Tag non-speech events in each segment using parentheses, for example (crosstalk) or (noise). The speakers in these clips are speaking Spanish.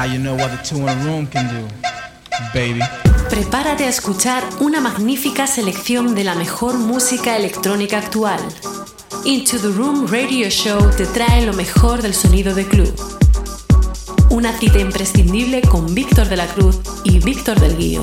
Now you know what the two in a room can do, baby. Prepárate a escuchar una magnífica selección de la mejor música electrónica actual. Into the Room Radio Show te trae lo mejor del sonido de club. Una cita imprescindible con Víctor de la Cruz y Víctor del Guío.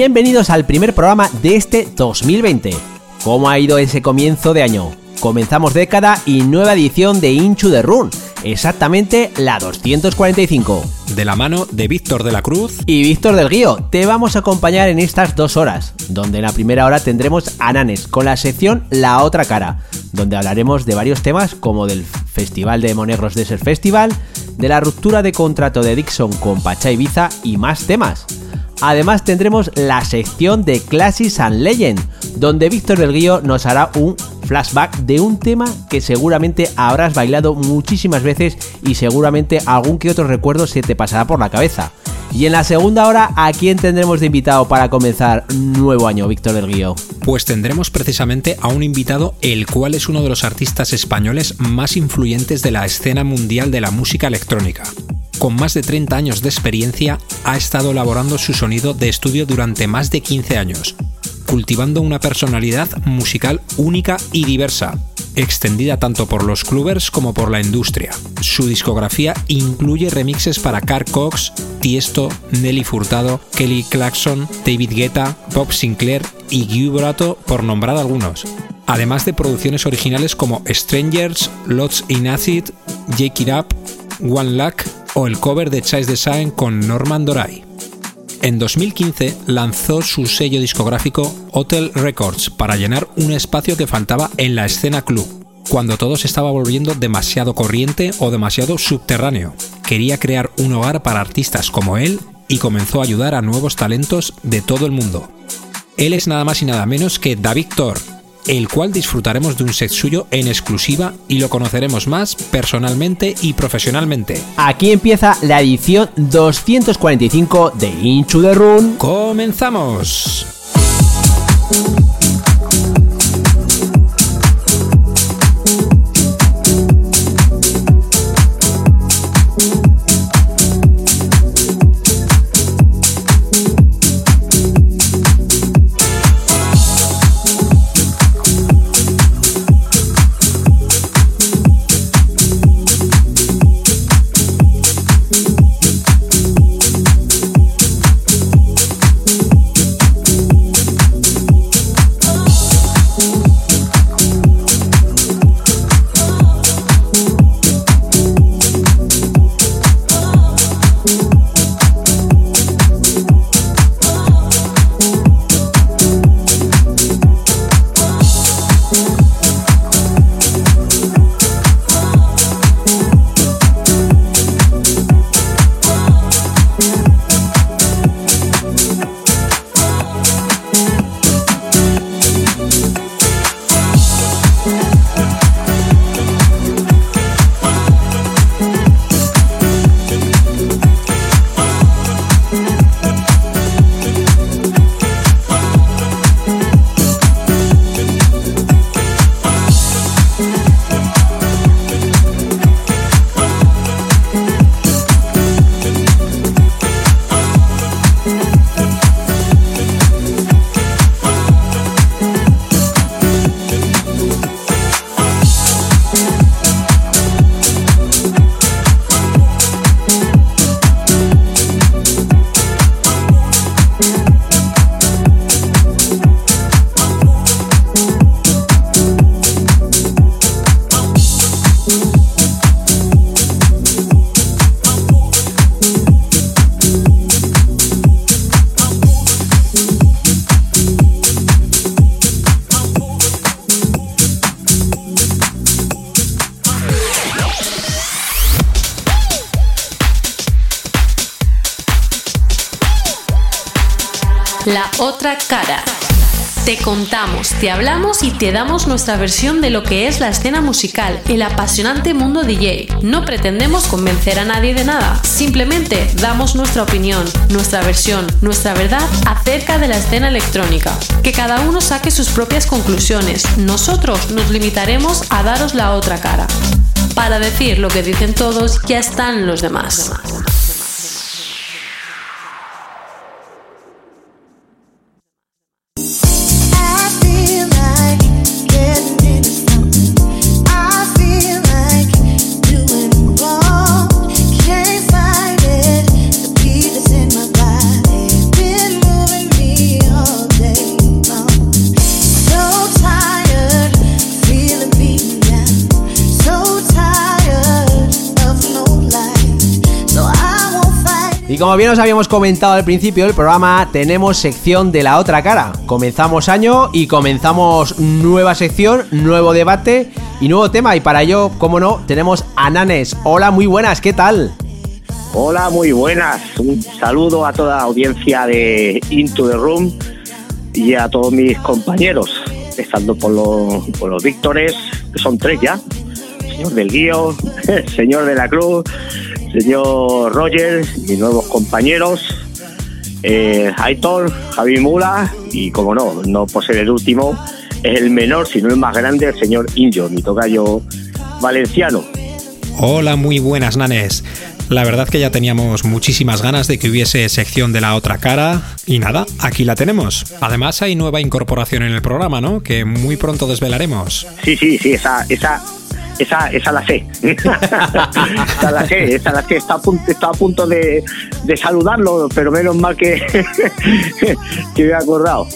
Bienvenidos al primer programa de este 2020. ¿Cómo ha ido ese comienzo de año? Comenzamos década y nueva edición de Inchu de Run, exactamente la 245. De la mano de Víctor de la Cruz y Víctor del Guío, te vamos a acompañar en estas dos horas, donde en la primera hora tendremos a Nanes con la sección La Otra Cara, donde hablaremos de varios temas como del Festival de Monegros Desert Festival, de la ruptura de contrato de Dixon con Pacha Ibiza y más temas. Además tendremos la sección de Classics and Legend, donde Víctor del Guío nos hará un flashback de un tema que seguramente habrás bailado muchísimas veces y seguramente algún que otro recuerdo se te pasará por la cabeza. Y en la segunda hora, ¿a quién tendremos de invitado para comenzar nuevo año, Víctor del Guío? Pues tendremos precisamente a un invitado, el cual es uno de los artistas españoles más influyentes de la escena mundial de la música electrónica con más de 30 años de experiencia, ha estado elaborando su sonido de estudio durante más de 15 años, cultivando una personalidad musical única y diversa, extendida tanto por los clubbers como por la industria. Su discografía incluye remixes para Carl Cox, Tiesto, Nelly Furtado, Kelly Clarkson, David Guetta, Bob Sinclair y Guy Brato, por nombrar algunos. Además de producciones originales como Strangers, Lots in Acid, Jake It Up, One Luck o el cover de Chase Design con Norman Doray. En 2015 lanzó su sello discográfico Hotel Records para llenar un espacio que faltaba en la escena club, cuando todo se estaba volviendo demasiado corriente o demasiado subterráneo. Quería crear un hogar para artistas como él y comenzó a ayudar a nuevos talentos de todo el mundo. Él es nada más y nada menos que David Thor, el cual disfrutaremos de un set suyo en exclusiva y lo conoceremos más personalmente y profesionalmente. Aquí empieza la edición 245 de Into the Run. ¡Comenzamos! Te contamos, te hablamos y te damos nuestra versión de lo que es la escena musical, el apasionante mundo DJ. No pretendemos convencer a nadie de nada, simplemente damos nuestra opinión, nuestra versión, nuestra verdad acerca de la escena electrónica. Que cada uno saque sus propias conclusiones. Nosotros nos limitaremos a daros la otra cara. Para decir lo que dicen todos, ya están los demás. Como bien os habíamos comentado al principio del programa, tenemos sección de la otra cara. Comenzamos año y comenzamos nueva sección, nuevo debate y nuevo tema. Y para ello, como no, tenemos a Nanes. Hola, muy buenas, ¿qué tal? Hola, muy buenas. Un saludo a toda audiencia de Into the Room y a todos mis compañeros, empezando por los, por los Víctores, que son tres ya. señor del Guío, (laughs) señor de la Cruz, señor Roger, mis nuevos compañeros, eh, Aitor, Javi Mula y, como no, no por ser el último, es el menor, sino el más grande, el señor Injo, mi tocayo valenciano. Hola, muy buenas, nanes. La verdad que ya teníamos muchísimas ganas de que hubiese sección de la otra cara y nada, aquí la tenemos. Además hay nueva incorporación en el programa, ¿no? Que muy pronto desvelaremos. Sí, sí, sí, esa, esa, esa, esa la sé. (laughs) esa la sé, esa la sé. Está a punto, está a punto de, saludarlo, pero menos mal que, (laughs) que me he acordado.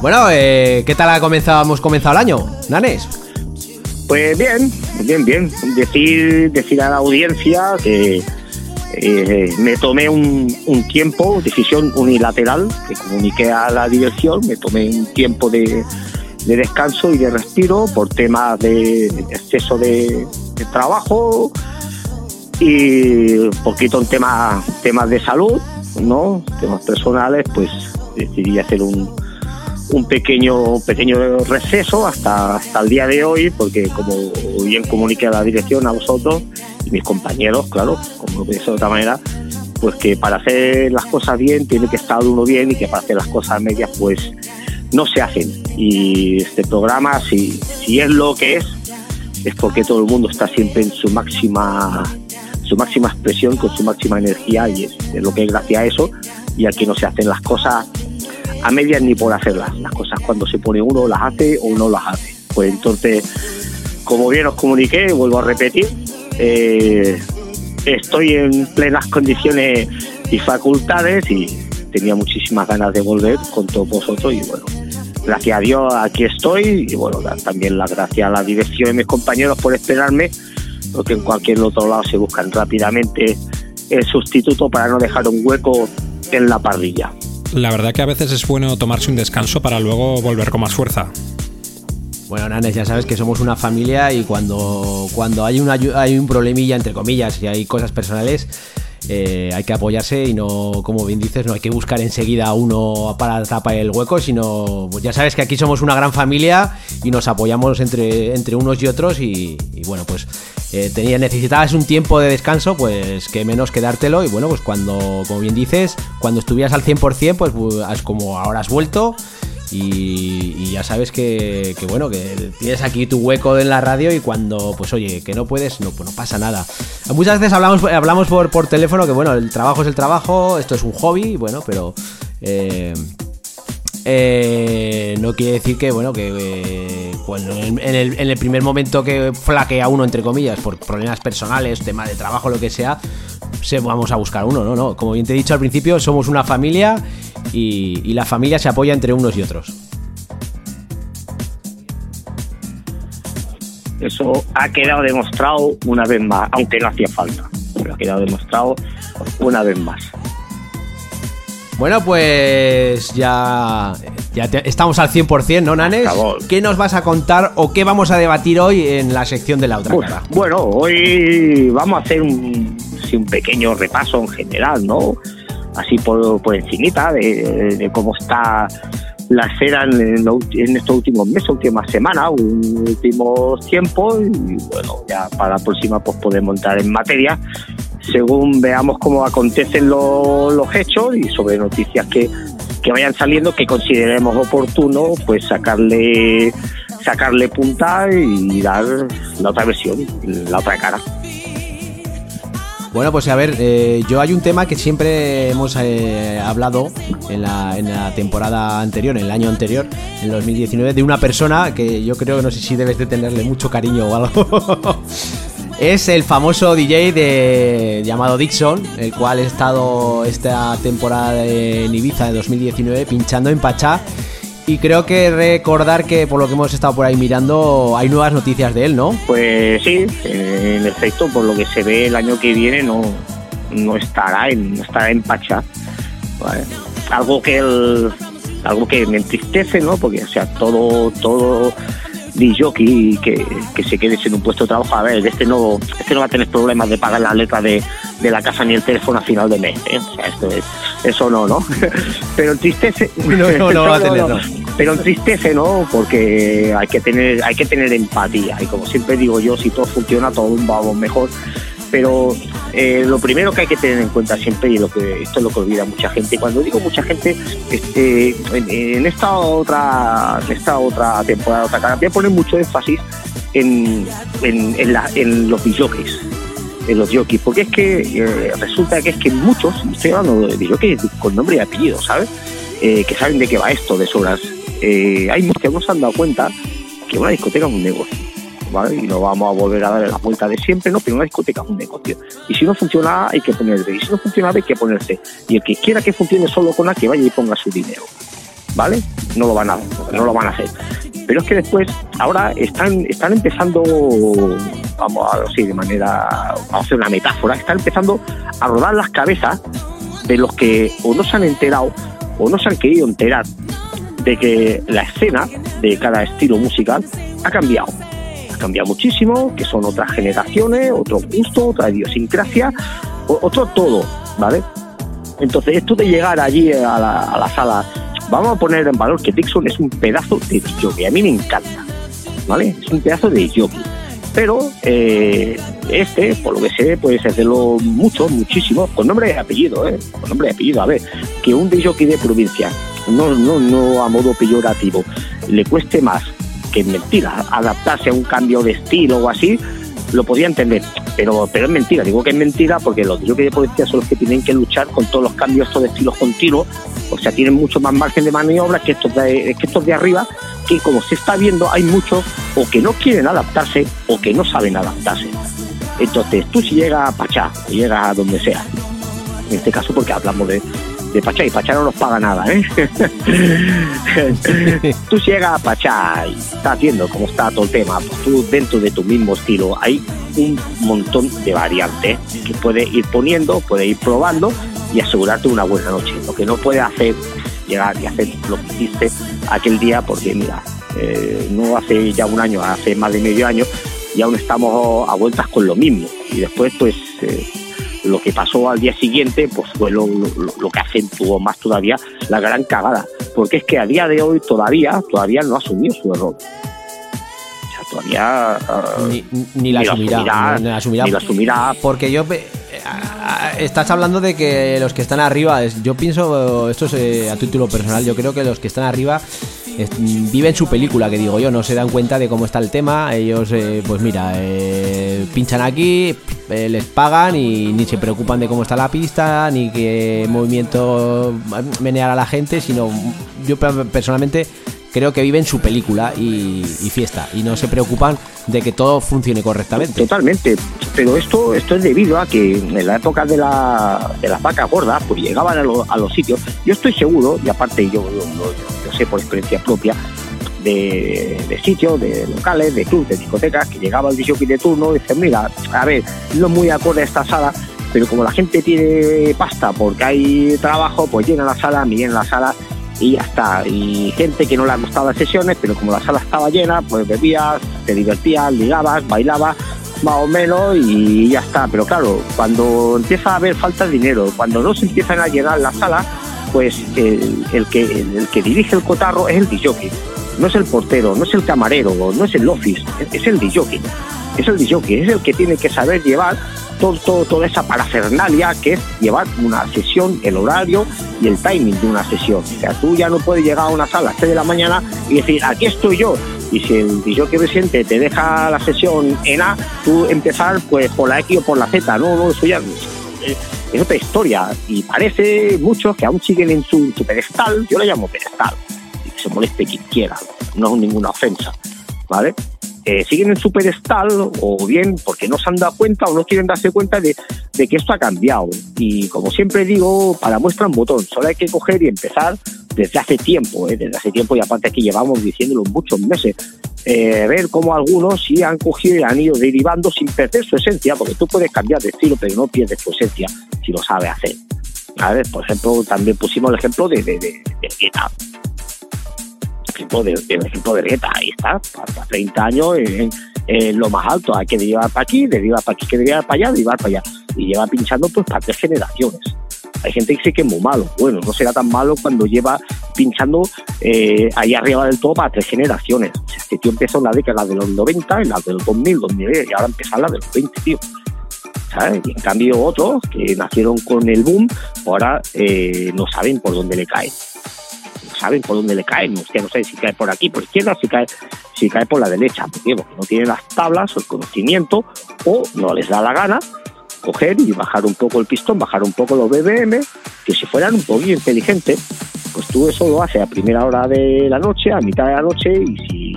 Bueno, eh, ¿qué tal ha comenzado, hemos comenzado el año, Nanes? Pues bien, bien, bien. Decir, decir a la audiencia que eh, me tomé un, un, tiempo, decisión unilateral, que comuniqué a la dirección, me tomé un tiempo de, de descanso y de respiro por temas de exceso de, trabajo y poquito en temas temas de salud, ¿no? Temas personales, pues decidí hacer un, un pequeño pequeño receso hasta hasta el día de hoy porque como bien comuniqué a la dirección a vosotros y mis compañeros claro como lo de otra manera pues que para hacer las cosas bien tiene que estar uno bien y que para hacer las cosas medias pues no se hacen. Y este programa, si, si es lo que es, es porque todo el mundo está siempre en su máxima su máxima expresión, con su máxima energía, y es, lo que es gracias a eso, y aquí no se hacen las cosas a medias ni por hacerlas. Las cosas cuando se pone uno las hace o no las hace. Pues entonces, como bien os comuniqué, vuelvo a repetir, eh, estoy en plenas condiciones y facultades y tenía muchísimas ganas de volver con todos vosotros y bueno, gracias a Dios aquí estoy y bueno, también las gracias a la dirección y mis compañeros por esperarme, porque en cualquier otro lado se buscan rápidamente el sustituto para no dejar un hueco en la parrilla. La verdad que a veces es bueno tomarse un descanso para luego volver con más fuerza. Bueno, Nanes, ya sabes que somos una familia y cuando, cuando hay, una, hay un problemilla, entre comillas, y hay cosas personales, eh, hay que apoyarse y no, como bien dices, no hay que buscar enseguida uno para tapar el hueco, sino pues ya sabes que aquí somos una gran familia y nos apoyamos entre, entre unos y otros y, bueno, pues eh, necesitabas un tiempo de descanso, pues que menos quedártelo y bueno, pues cuando, como bien dices, cuando estuvieras al 100%, pues, pues como ahora has vuelto y, ya sabes que, bueno, que tienes aquí tu hueco en la radio y cuando, pues oye, que no puedes, no, pues no pasa nada. Muchas veces hablamos, hablamos por, por teléfono que bueno, el trabajo es el trabajo, esto es un hobby, bueno, pero... Eh, eh, no quiere decir que, bueno, que eh, en, el, en, el, primer momento que flaquea uno, entre comillas, por problemas personales, tema de trabajo, lo que sea, se, vamos a buscar uno, ¿no? no Como bien te he dicho al principio, somos una familia y, la familia se apoya entre unos y otros. Eso ha quedado demostrado una vez más, aunque no hacía falta, pero ha quedado demostrado una vez más. Bueno, pues ya, ya estamos al 100%, ¿no, Nanes? ¿Qué nos vas a contar o qué vamos a debatir hoy en la sección de la otra cara? Bueno, hoy vamos a hacer un, un pequeño repaso en general, ¿no? así por, por de, cómo está la escena en, estos últimos meses, últimas semanas, últimos tiempos y bueno, ya para la próxima pues podemos entrar en materia según veamos cómo acontecen lo- los hechos y sobre noticias que, que vayan saliendo que consideremos oportuno pues sacarle sacarle punta y dar la otra versión, la otra cara. Bueno, pues a ver, eh, yo hay un tema que siempre hemos eh, hablado en la, temporada anterior, en el año anterior, en 2019, de una persona que yo creo que no sé si debes de tenerle mucho cariño o algo. (laughs) es el famoso DJ de, llamado Dixon, el cual ha estado esta temporada en Ibiza de 2019 pinchando en Pachá. Y creo que recordar que por lo que hemos estado por ahí mirando, hay nuevas noticias de él, ¿no? Pues sí, en efecto, por lo que se ve el año que viene no, no estará en, no estará en Pachá. Algo que el, algo que me entristece, ¿no? Porque o sea, todo, todo jockey que, que se quede sin un puesto de trabajo, a ver, este no, este no va a tener problemas de pagar la letra de, de la casa ni el teléfono a final de mes, ¿eh? O sea, esto es, eso no, ¿no? (laughs) Pero entristece. No, no, no va a (laughs) tener, no. Pero entristece, ¿no? Porque hay que tener, hay que tener empatía. Y como siempre digo yo, si todo funciona, todo vamos mejor. Pero eh, lo primero que hay que tener en cuenta siempre, y lo que esto es lo que olvida mucha gente, cuando digo mucha gente, este, en, esta otra, en esta otra temporada, otra cara, voy a poner mucho énfasis en, en, en, la- en los jockeys en los jockeys, porque es que eh, resulta que es que muchos, estoy hablando de jockeys con nombre y apellido, ¿sabes? Eh, que saben de qué va esto, de sobras. Eh, hay muchos que no se han dado cuenta que una discoteca es un negocio, ¿vale? Y no vamos a volver a darle la vuelta de siempre, ¿no? Pero una discoteca es un negocio. Y si no funciona hay que poner B. Y si no funciona hay que poner C. Y el que quiera que funcione solo con A, que vaya y ponga su dinero, ¿vale? No lo van a, no lo van a hacer. Pero es que después, ahora están, están empezando, vamos a decir de manera, vamos a hacer una metáfora, están empezando a rodar las cabezas de los que o no se han enterado o no se han querido enterar de que la escena de cada estilo musical ha cambiado. Cambiado muchísimo, que son otras generaciones, otro gusto, otra idiosincrasia, otro todo, ¿vale? Entonces, esto de llegar allí a la, a la sala, vamos a poner en valor que Dixon es un pedazo de jockey, a mí me encanta, ¿vale? Es un pedazo de jockey. Pero eh, este, por lo que sé, puede hacerlo mucho, muchísimo, con nombre y apellido, ¿eh? Con nombre y apellido. A ver, que un de de provincia, no, no, no a modo peyorativo, le cueste más que mentira adaptarse a un cambio de estilo o así, lo podía entender. Pero, pero es mentira, digo que es mentira porque los yo que provincia son los que tienen que luchar con todos los cambios estos de estilos continuos, o sea, tienen mucho más margen de maniobra que estos de, que estos de arriba, que como se está viendo, hay muchos o que no quieren adaptarse o que no saben adaptarse. Entonces, tú si llegas a Pachá, llegas a donde sea, en este caso porque hablamos de, de Pachá y Pachá no nos paga nada, ¿eh? (laughs) tú llegas a Pachá y estás viendo cómo está todo el tema, pues tú dentro de tu mismo estilo hay un montón de variantes que puedes ir poniendo, puedes ir probando y asegurarte una buena noche. Lo que no puedes hacer llegar y hacer lo que hiciste aquel día, porque mira, eh, no hace ya un año, hace más de medio año, y aún estamos a vueltas con lo mismo. Y después, pues, eh, lo que pasó al día siguiente, pues fue lo, lo- lo que acentuó más todavía la gran cagada. Porque es que a día de hoy todavía, todavía no ha asumido su error. O sea, todavía... ah, Ni, ni la ni asumirá. asumirá, ni la asumirá. ni asumirá. Porque yo. Estás hablando de que los que están arriba. Yo pienso, esto es eh, a título personal, yo creo que los que están arriba es- viven su película, que digo yo, no se dan cuenta de cómo está el tema. Ellos, eh, pues mira, eh, pinchan aquí, eh, les pagan y ni se preocupan de cómo está la pista, ni qué movimiento menear a la gente, sino yo pe- personalmente creo que viven su película y, fiesta y no se preocupan de que todo funcione correctamente. Totalmente, pero esto esto es debido a que en la época de, la, de las vacas gordas, pues llegaban a, lo- a los sitios. Yo estoy seguro, y aparte yo yo sé por experiencia propia, de, de sitios, de locales, de clubes, de discotecas, que llegaba el disjockey de turno y dicen, mira, a ver, no muy acorde esta sala, pero como la gente tiene pasta porque hay trabajo, pues llena la sala, llena la sala y ya está. Y gente que no le ha gustado las sesiones, pero como la sala estaba llena, pues bebías, te divertías, ligabas, bailabas, más o menos y ya está. Pero claro, cuando empieza a haber falta de dinero, cuando no se empiezan a llenar las salas, pues el, el que, el, que dirige el cotarro es el DJ. No es el portero, no es el camarero, no es el office, es el DJ. Es el DJ, es el que tiene que saber llevar todo, toda esa parafernalia que es llevar una sesión, el horario y el timing de una sesión. O sea, tú ya no puedes llegar a una sala a las 3 de la mañana y decir, aquí estoy yo. Y si el DJ que presente te deja la sesión en A, tú empezar pues por la X o por la Z. No, no, eso ya es otra historia. Y parece muchos que aún siguen en su, su pedestal, yo le llamo pedestal, y que se moleste quien quiera, no es ninguna ofensa, ¿vale? Eh, siguen en su pedestal o bien porque no se han dado cuenta o no quieren darse cuenta de, que esto ha cambiado. Y como siempre digo, para muestra un botón, solo hay que coger y empezar desde hace tiempo, ¿eh? desde hace tiempo y aparte aquí llevamos diciéndolo muchos meses, eh, ver cómo algunos sí han cogido y han ido derivando sin perder su esencia, porque tú puedes cambiar de estilo pero no pierdes tu esencia si lo sabes hacer. Por ejemplo, también pusimos el ejemplo de, de, de, ejemplo de, el ejemplo de Reta, ahí está, hasta 30 años en, lo más alto, hay que derivar para aquí, derivar para aquí, que derivar para allá, derivar para allá, y lleva pinchando pues para tres generaciones. Hay gente que dice que es muy malo, bueno, no será tan malo cuando lleva pinchando eh, ahí arriba del todo para tres generaciones. O sea, este tío empezó en la década de los 90, en la de los 2000, 2010, y ahora empieza en la de los 20, tío. ¿sabes? Y en cambio otros que nacieron con el boom, ahora eh, no saben por dónde le cae saben por dónde le caen. Usted no sabe si cae por aquí, por izquierda, si cae, si cae por la derecha. ¿Por Porque no tienen las tablas o el conocimiento o no les da la gana coger y bajar un poco el pistón, bajar un poco los BBM, que si fueran un poquito inteligentes, pues tú eso lo haces a primera hora de la noche, a mitad de la noche y si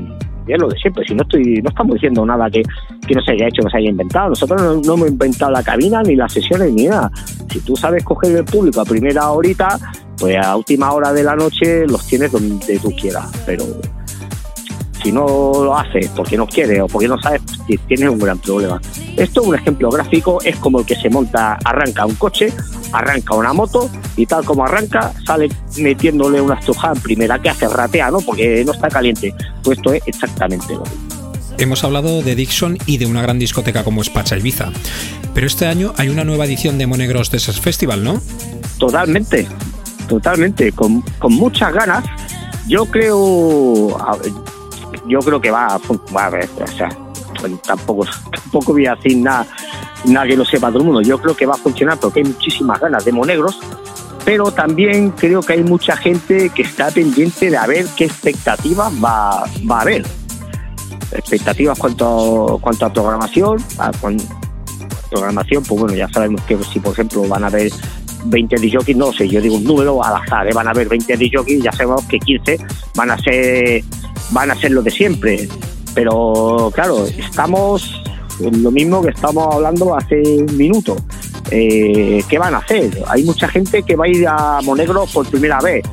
es lo de siempre, si no estoy no estamos diciendo nada que, que no se haya hecho, que se haya inventado. Nosotros no, no, hemos inventado la cabina, ni las sesiones, ni nada. Si tú sabes coger el público a primera horita, pues a última hora de la noche los tienes donde tú quieras, pero si no lo haces porque no quieres o porque no sabes, pues tienes un gran problema. Esto es un ejemplo gráfico, es como el que se monta, arranca un coche, arranca una moto y tal como arranca, sale metiéndole una estrujada en primera, que hace ratea, ¿no? Porque no está caliente. Pues esto es exactamente lo mismo. Hemos hablado de Dixon y de una gran discoteca como Espacha Ibiza. Pero este año hay una nueva edición de Monegros Desert Festival, ¿no? Totalmente totalmente, con, con muchas ganas. Yo creo, yo creo que va, a o sea, tampoco, (laughs) tampoco voy a decir nada, que lo sepa todo el mundo. Yo creo que va a funcionar porque hay muchísimas ganas de Monegros, pero también creo que hay mucha gente que está pendiente de a ver qué expectativas va, va a haber. Expectativas cuanto, cuanto a programación, a, programación, pues bueno, ya sabemos que si por ejemplo van a haber 20 DJs, no sé, yo digo un número al azar, ¿eh? van a haber 20 DJs, ya sabemos que 15 van a ser van a ser lo de siempre. Pero claro, estamos lo mismo que estamos hablando hace un minuto. Eh, ¿Qué van a hacer? Hay mucha gente que va a ir a Monegro por primera vez,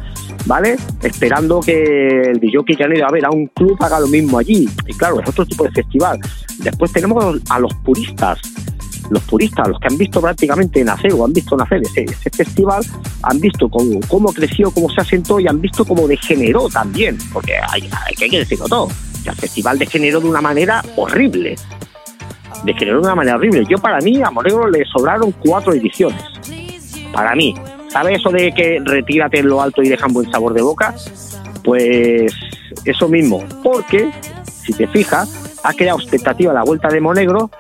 ¿vale? Esperando que el DJ que han ido a ver a un club haga lo mismo allí. Y claro, es otro tipo de festival. Después tenemos a los puristas los puristas, los que han visto prácticamente nacer o han visto nacer ese, festival, han visto cómo, creció, cómo se asentó y han visto cómo degeneró también, porque hay, que decirlo todo. El festival degeneró de una manera horrible. Degeneró de una manera horrible. Yo para mí a Monegro le sobraron cuatro ediciones. Para mí. ¿Sabes eso de que retírate en lo alto y dejan buen sabor de boca? Pues eso mismo. Porque, si te fijas, ha creado expectativa la vuelta de Monegro,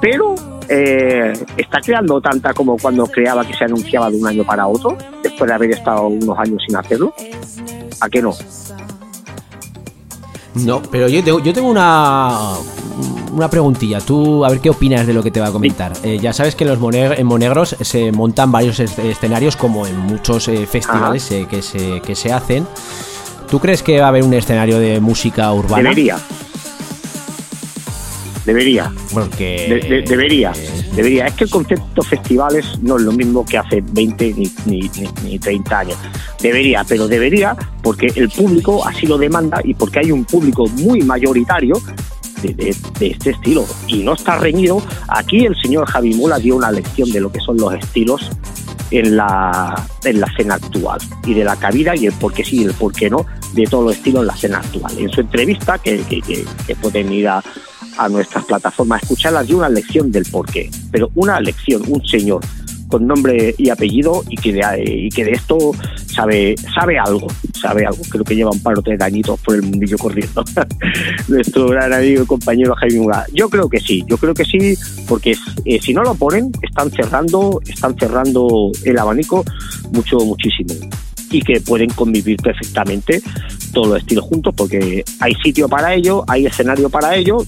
pero eh, está creando tanta como cuando creaba que se anunciaba de un año para otro, después de haber estado unos años sin hacerlo. ¿A qué no? No, pero yo tengo, yo tengo una, una preguntilla. Tú, a ver qué opinas de lo que te va a comentar. Eh, ya sabes que en los en Monegros se montan varios escenarios, como en muchos eh, festivales que, se, que se hacen. ¿Tú crees que va a haber un escenario de música urbana? Debería. Debería. Porque... debería. Debería. Es que el concepto festivales no es lo mismo que hace 20 ni, ni, ni, 30 años. Debería, pero debería porque el público así lo demanda y porque hay un público muy mayoritario de, este estilo. Y no está reñido. Aquí el señor Javi Mula dio una lección de lo que son los estilos en la, en la escena actual y de la cabida y el por qué sí y el por qué no de todos los estilos en la escena actual. En su entrevista, que, que, que pueden ir a, a nuestras plataformas, escucharlas y una lección del porqué, pero una lección, un señor con nombre y apellido y que de, y que de esto sabe sabe algo, sabe algo. Creo que lleva un par o tres añitos por el mundillo corriendo. (laughs) Nuestro gran amigo y compañero Jaime Mura. Yo creo que sí, yo creo que sí, porque eh, si no lo ponen, están cerrando, están cerrando el abanico mucho, muchísimo y que pueden convivir perfectamente todos los estilos juntos porque hay sitio para ello, hay escenario para ello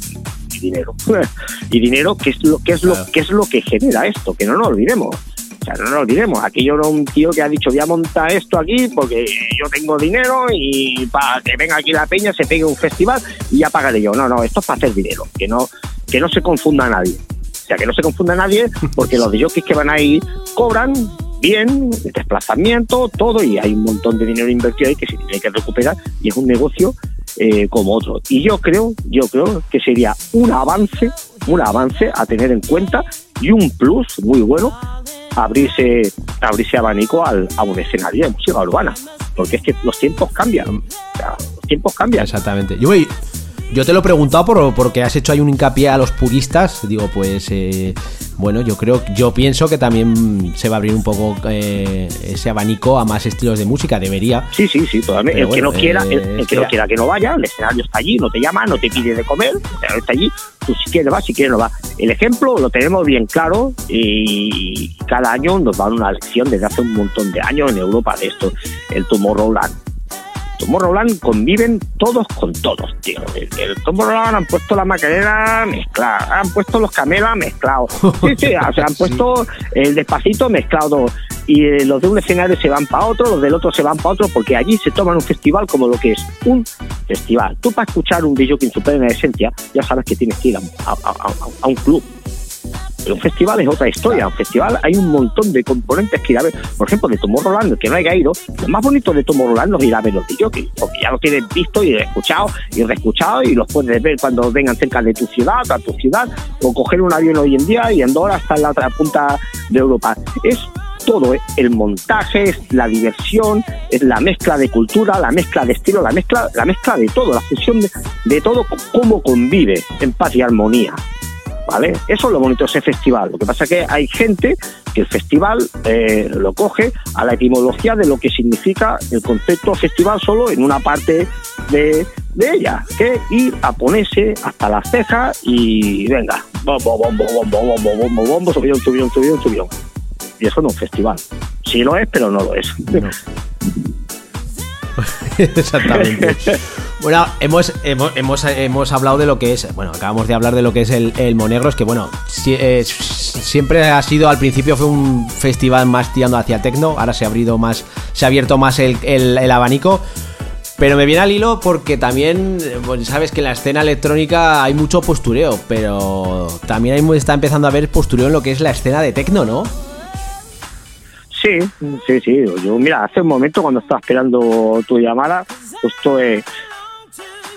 dinero. (laughs) y dinero que es lo que es lo que es lo que genera esto, que no nos olvidemos. O sea, no nos olvidemos, aquí yo era un tío que ha dicho voy a montar esto aquí porque yo tengo dinero y para que venga aquí la peña se pegue un festival y ya pagaré yo. No, no, esto es para hacer dinero, que no, que no se confunda nadie. O sea, que no se confunda nadie porque los de jockeys que van ahí cobran bien, desplazamiento, todo, y hay un montón de dinero invertido ahí que se tiene que recuperar y es un negocio eh, como otro. Y yo creo, yo creo que sería un avance, un avance a tener en cuenta y un plus muy bueno abrirse, abrirse abanico al, a un escenario de música urbana. Porque es que los tiempos cambian. Los tiempos cambian. Exactamente. Yo voy, yo te lo he preguntado por, porque has hecho ahí un hincapié a los puristas. Digo, pues eh, bueno, yo creo, yo pienso que también se va a abrir un poco eh, ese abanico a más estilos de música. Debería. Sí, sí, sí, totalmente. Pero el que no quiera, eh, el, que no quiera que no vaya, el escenario está allí, no te llama, no te pide de comer, el escenario está allí, tú si quieres vas, si quieres no vas. El ejemplo lo tenemos bien claro y cada año nos dan una lección desde hace un montón de años en Europa de esto, el Tomorrowland. Tomorrowland conviven todos con todos, tío. El, el Tomorrowland han puesto la macarena mezclada, han puesto los camelas mezclados. (laughs) Sí, sí, o sea, han puesto el despacito mezclado. Y eh, los de un escenario se van para otro, los del otro se van para otro, porque allí se toman un festival como lo que es un festival. Tú para escuchar un DJ en su plena esencia, ya sabes que tienes que ir a, a- a- a- a un club. Un festival es otra historia. Un festival hay un montón de componentes que ir a ver. Por ejemplo, de Tomorrowland, el que no haya ido, lo más bonito de Tomorrowland no es ir a ver los DJs, porque ya los tienes visto y escuchado y reescuchado y los puedes ver cuando vengan cerca de tu ciudad, a tu ciudad, o coger un avión hoy en día y horas hasta la otra punta de Europa. Es todo, ¿eh? el montaje, es la diversión, es la mezcla de cultura, la mezcla de estilo, la mezcla, la mezcla de todo, la fusión de, de todo, cómo convive en paz y armonía. ¿Vale? Eso es lo bonito de ese festival. Lo que pasa es que hay gente que el festival eh, lo coge a la etimología de lo que significa el concepto festival solo en una parte de, de ella, que ir a ponerse hasta las cejas y venga, bombo, bombo, bombo, bombo, bombo, bombo, subidón, subidón, subidón, subidón. Y eso no es un festival. Sí lo es, pero no lo es. (laughs) Exactamente. Bueno, hemos, hemos, hemos, hemos hablado de lo que es, bueno, acabamos de hablar de lo que es el, el Monegros, que bueno, eh, siempre ha sido, al principio fue un festival más tirando hacia tecno, ahora se ha abrido más, se ha abierto más el, el- el abanico. Pero me viene al hilo porque también, bueno, sabes que en la escena electrónica hay mucho postureo, pero también hay, está empezando a haber postureo en lo que es la escena de tecno, ¿no? Sí, sí, sí. Yo, mira, hace un momento cuando estaba esperando tu llamada, justo eh,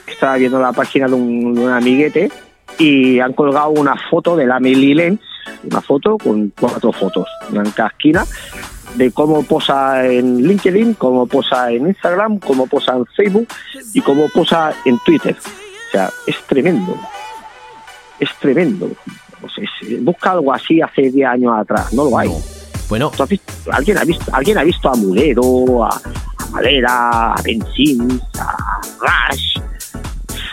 estaba viendo la página de un, amiguete y han colgado una foto de la Millie Lenz, una foto con cuatro fotos, en cada esquina, de cómo posa en LinkedIn, cómo posa en Instagram, cómo posa en Facebook y cómo posa en Twitter. O sea, es tremendo. Es tremendo. O sea, es- busca algo así hace 10 años atrás, no lo hay. Bueno, ¿Tú has visto- ¿Alguien, ha visto, ¿Alguien ha visto a Mulero, a, a Madera, a Ben Sims, a Rush,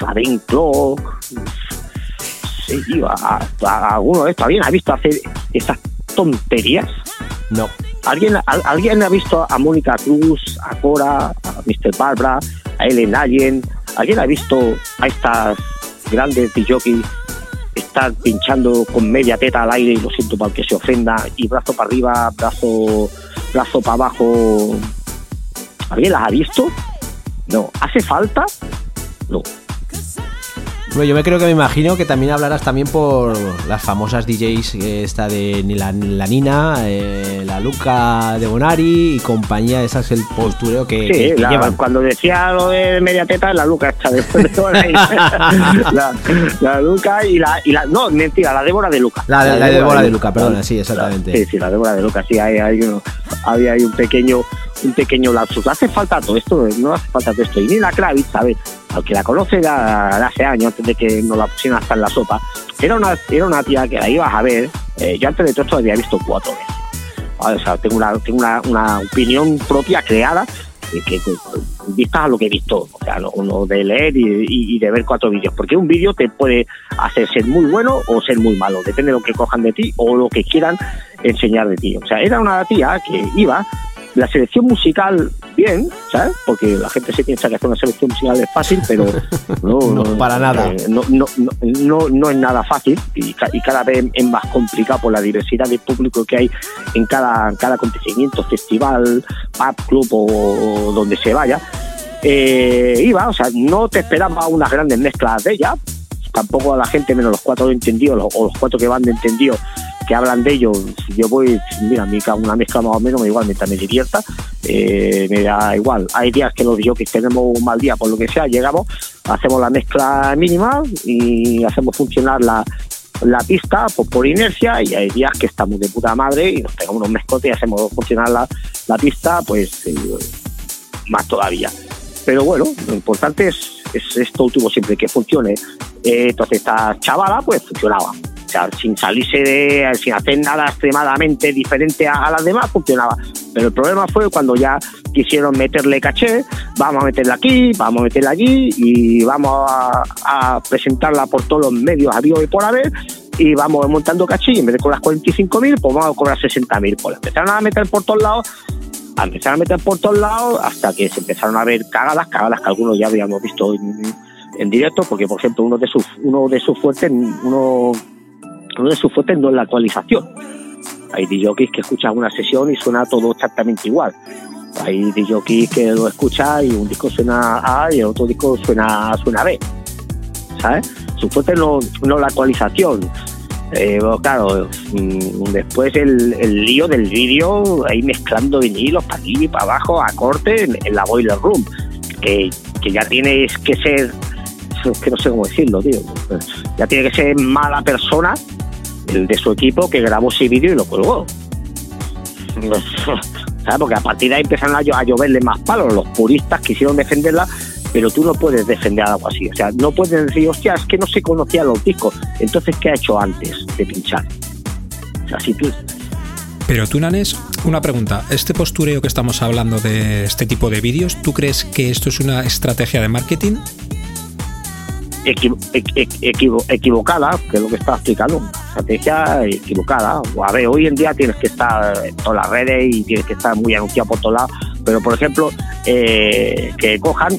a Ben Clock? Sí, tío, a, a alguno de estos. ¿Alguien ha visto hacer esas tonterías? no. ¿Alguien, al- ¿Alguien ha visto a Mónica Cruz, a Cora, a Mr. Barbara, a Ellen Allen? ¿Alguien ha visto a estas grandes DJs estar pinchando con media teta al aire y lo siento para que se ofenda y brazo para arriba, brazo, brazo para abajo? ¿Alguien las ha visto? No. ¿Hace falta? No. Bueno, yo me creo que me imagino que también hablarás también por las famosas DJs, eh, esta de ni la, la Nina, eh, la Luca de Bonari y compañía, esa es el postureo que, Sí, que- que la- llevan. cuando decía lo de media teta, la Luca está después de ahí. (laughs) la, la Luca y la, y la. No, mentira, la Débora de Luca. La, Débora de Luca, perdona, sí, exactamente. Sí, sí, la Débora de Luca, sí, hay, hay había ahí un pequeño, un pequeño lapsus. Hace falta todo esto, no hace falta todo esto. Y Nina Kravitz, ¿sabes? Al que la conoce de hace años, antes de que nos la pusieran hasta en la sopa, era una, era una tía que la ibas a ver. eh, yo antes de todo esto la había visto cuatro veces. ¿vale? O sea, tengo una, tengo una, una opinión propia creada que, que, que, a lo que he visto, o sea, no, no de leer y- y de ver cuatro vídeos, porque un vídeo te puede hacer ser muy bueno o ser muy malo, depende de lo que cojan de ti o lo que quieran enseñar de ti. O sea, era una tía que iba, la selección musical, bien, ¿sabes? Porque la gente se piensa que hacer una selección musical es fácil, pero (laughs) no, No, para nada. eh, no, no, no, no, no es nada fácil y, ca- y cada vez es más complicado por la diversidad de público que hay en cada, en cada acontecimiento, festival, pub, club o, o donde se vaya. Eh, iba, o sea, no te esperaba unas grandes mezclas de ella, tampoco a la gente, menos los cuatro entendidos o los cuatro que van de entendido que hablan de ello, yo voy, mira, una mezcla más o menos me da igual, mientras me divierta, eh, me da igual. Hay días que los que tenemos un mal día, por lo que sea, llegamos, hacemos la mezcla mínima y hacemos funcionar la, la pista pues, por inercia y hay días que estamos de puta madre y nos pegamos unos mezcotes y hacemos funcionar la, la pista, pues eh, más todavía. Pero bueno, lo importante es, es esto último siempre, que funcione. Eh, entonces esta chavala pues funcionaba. O sea, sin salirse de, sin hacer nada extremadamente diferente a, a las demás, funcionaba. Pero el problema fue cuando ya quisieron meterle caché, vamos a meterla aquí, vamos a meterla allí y vamos a, a presentarla por todos los medios habidos y por haber y vamos montando caché y en vez de cobrar 45.000, pues vamos a cobrar 60.000. Pues empezaron a meter por todos lados a empezar a meter por todos lados hasta que se empezaron a ver cagadas, cagadas que algunos ya habíamos visto en, en directo, porque por ejemplo uno de sus uno de sus fuertes uno, uno de no es la actualización. Hay DJs que escuchan una sesión y suena todo exactamente igual. Hay DJs que lo escucha y un disco suena A y el otro disco suena suena B. ¿Sabes? Su fuerte no, no la actualización. Eh, claro, mm, después el, el lío del vídeo, ahí mezclando vinilos para y para abajo a corte en, la Boiler Room, que, que ya tienes que ser, que no sé cómo decirlo, tío, ya tiene que ser mala persona de su equipo que grabó ese vídeo y lo colgó. (laughs) ¿Sabes? Porque a partir de ahí empezaron a, llo- a lloverle más palos. Los puristas quisieron defenderla, pero tú no puedes defender algo así. O sea, no puedes decir, hostia, es que no se conocían los discos. Entonces, ¿qué ha hecho antes de pinchar? O sea, si tú. Pero tú, Nanes, una pregunta. Este postureo que estamos hablando de este tipo de vídeos, ¿tú crees que esto es una estrategia de marketing? Equi- equivo- equivocada, que es lo que estaba explicando, estrategia equivocada. A ver, hoy en día tienes que estar en todas las redes y tienes que estar muy anunciado por todos lados, pero por ejemplo, eh, que cojan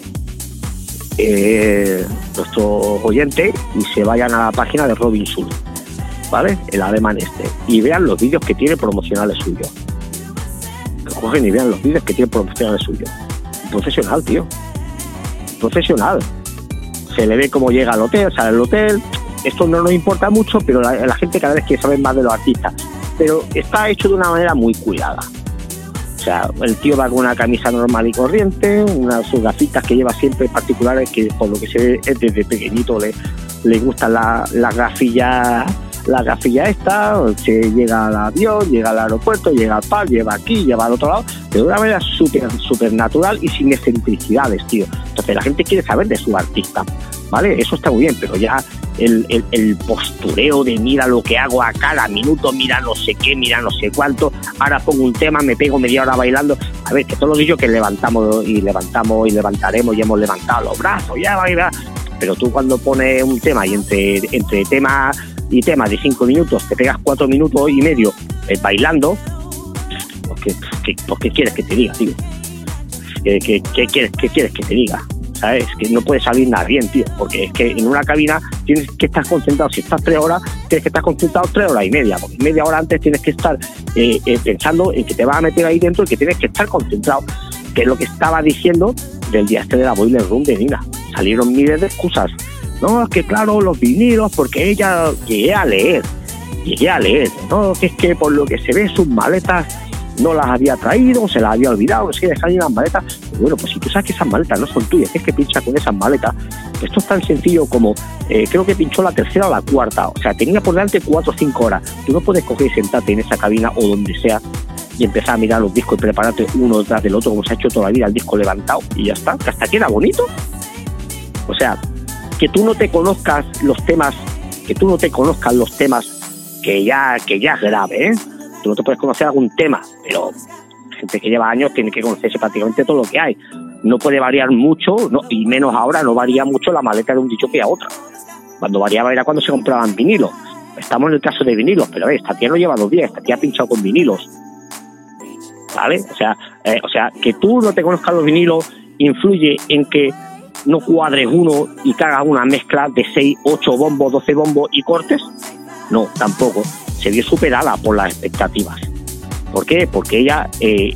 eh, nuestros oyentes y se vayan a la página de Robin ¿vale? El alemán este, y vean los vídeos que tiene promocionales suyos. Que cogen y vean los vídeos que tiene promocionales suyos. Profesional, tío. Profesional se le ve cómo llega al hotel, sale al hotel. Esto no nos importa mucho, pero la, gente cada vez quiere saber más de los artistas. Pero está hecho de una manera muy cuidada. O sea, el tío va con una camisa normal y corriente, unas sus gafitas que lleva siempre particulares, que por lo que se ve es desde pequeñito le, le gustan las la gafillas la gafilla esta, se llega al avión, llega al aeropuerto, llega al par, lleva aquí, lleva al otro lado, de una manera súper súper natural y sin excentricidades, tío. Entonces la gente quiere saber de su artista, ¿vale? Eso está muy bien, pero ya el, el, postureo de mira lo que hago a cada minuto, mira no sé qué, mira no sé cuánto, ahora pongo un tema, me pego media hora bailando. A ver, que todos los vídeos que levantamos y levantamos y levantaremos y hemos levantado los brazos, ya va. Pero tú cuando pones un tema y entre, entre tema y tema de cinco minutos te pegas cuatro minutos y medio eh, bailando, pues ¿qué, pues, ¿qué quieres que te diga, tío? ¿Qué, qué, qué quieres, ¿Qué quieres que te diga? ¿Sabes? Que no puede salir nada bien, tío, porque es que en una cabina tienes que estar concentrado. Si estás tres horas, tienes que estar concentrado tres horas y media, porque media hora antes tienes que estar eh, eh, pensando en que te vas a meter ahí dentro y que tienes que estar concentrado, que es lo que estaba diciendo del día este de la Boiler Room de Nina. Salieron miles de excusas. No, es que claro, los vinilos, porque ella llegué a leer, llegué a leer, no, que es que por lo que se ve sus maletas no las había traído, se las había olvidado, es que dejar ahí las maletas. Bueno, pues si tú sabes que esas maletas no son tuyas, es que pincha con esas maletas. Esto es tan sencillo como, eh, creo que pinchó la tercera o la cuarta, o sea, tenía por delante cuatro o cinco horas. Tú no puedes coger y sentarte en esa cabina o donde sea y empezar a mirar los discos y prepararte uno detrás del otro como se ha hecho toda la vida, el disco levantado y ya está, que hasta aquí era bonito. O sea, que tú no te conozcas los temas, que tú no te conozcas los temas que ya, que ya es grave, ¿eh? Tú no te puedes conocer algún tema, pero gente que lleva años tiene que conocerse prácticamente todo lo que hay. No puede variar mucho, no, y menos ahora, no varía mucho la maleta de un dicho que a otra. Cuando variaba era cuando se compraban vinilos. Estamos en el caso de vinilos, pero esta tía no lleva dos días, esta tía ha pinchado con vinilos. ¿Vale? O sea, eh, o sea, que tú no te conozcas los vinilos influye en que no cuadres uno y que hagas una mezcla de 6, 8 bombos, 12 bombos y cortes. No, tampoco. Se vio superada por las expectativas. ¿Por qué? Porque ella eh,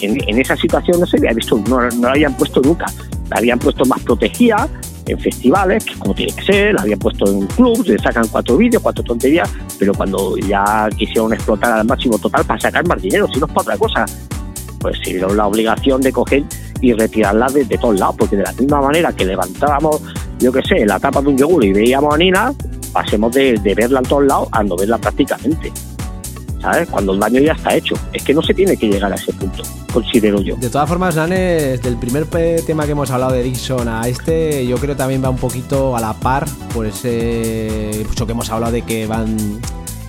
en, esa situación no se había visto, no, no la habían puesto nunca. La habían puesto más protegida en festivales, que como tiene que ser, la habían puesto en clubs, le sacan cuatro vídeos, cuatro tonterías, pero cuando ya quisieron explotar al máximo total para sacar más dinero, si no es para otra cosa, pues se dieron la obligación de coger y retirarla de, de todos lados, porque de la misma manera que levantábamos, yo qué sé, la tapa de un yogur y veíamos a Nina, pasemos de, verla en todos lados a no verla prácticamente. ¿Sabes? Cuando el daño ya está hecho. Es que no se tiene que llegar a ese punto, considero yo. De todas formas, Nanes, del primer tema que hemos hablado de Dixon a este, yo creo también va un poquito a la par por ese mucho que hemos hablado de que van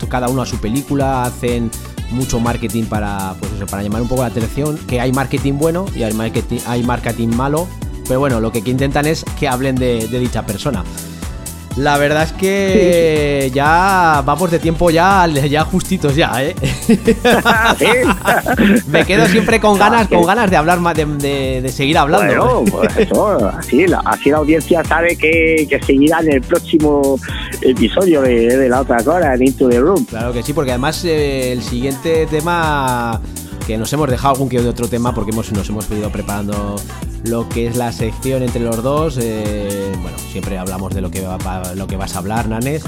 cada uno a su película, hacen mucho marketing para pues para llamar un poco la atención, que hay marketing bueno y hay marketing, hay marketing malo, pero bueno, lo que intentan es que hablen de dicha persona. La verdad es que (laughs) ya vamos de tiempo ya, (laughs) ya justitos ya, ¿eh? ¿Sí? (laughs) Me quedo siempre con Ah, ganas, con ganas de hablar más, de, de- de seguir hablando. Bueno, pues eso, así, la, así la audiencia sabe que, que seguirá en el próximo episodio de, de la otra cosa, en Into the Room. Claro que sí, porque además eh, el siguiente tema que nos hemos dejado algún que otro tema porque hemos, nos hemos ido preparando lo que es la sección entre los dos. eh, bueno, siempre hablamos de lo que, va, lo que vas a hablar, Nanes.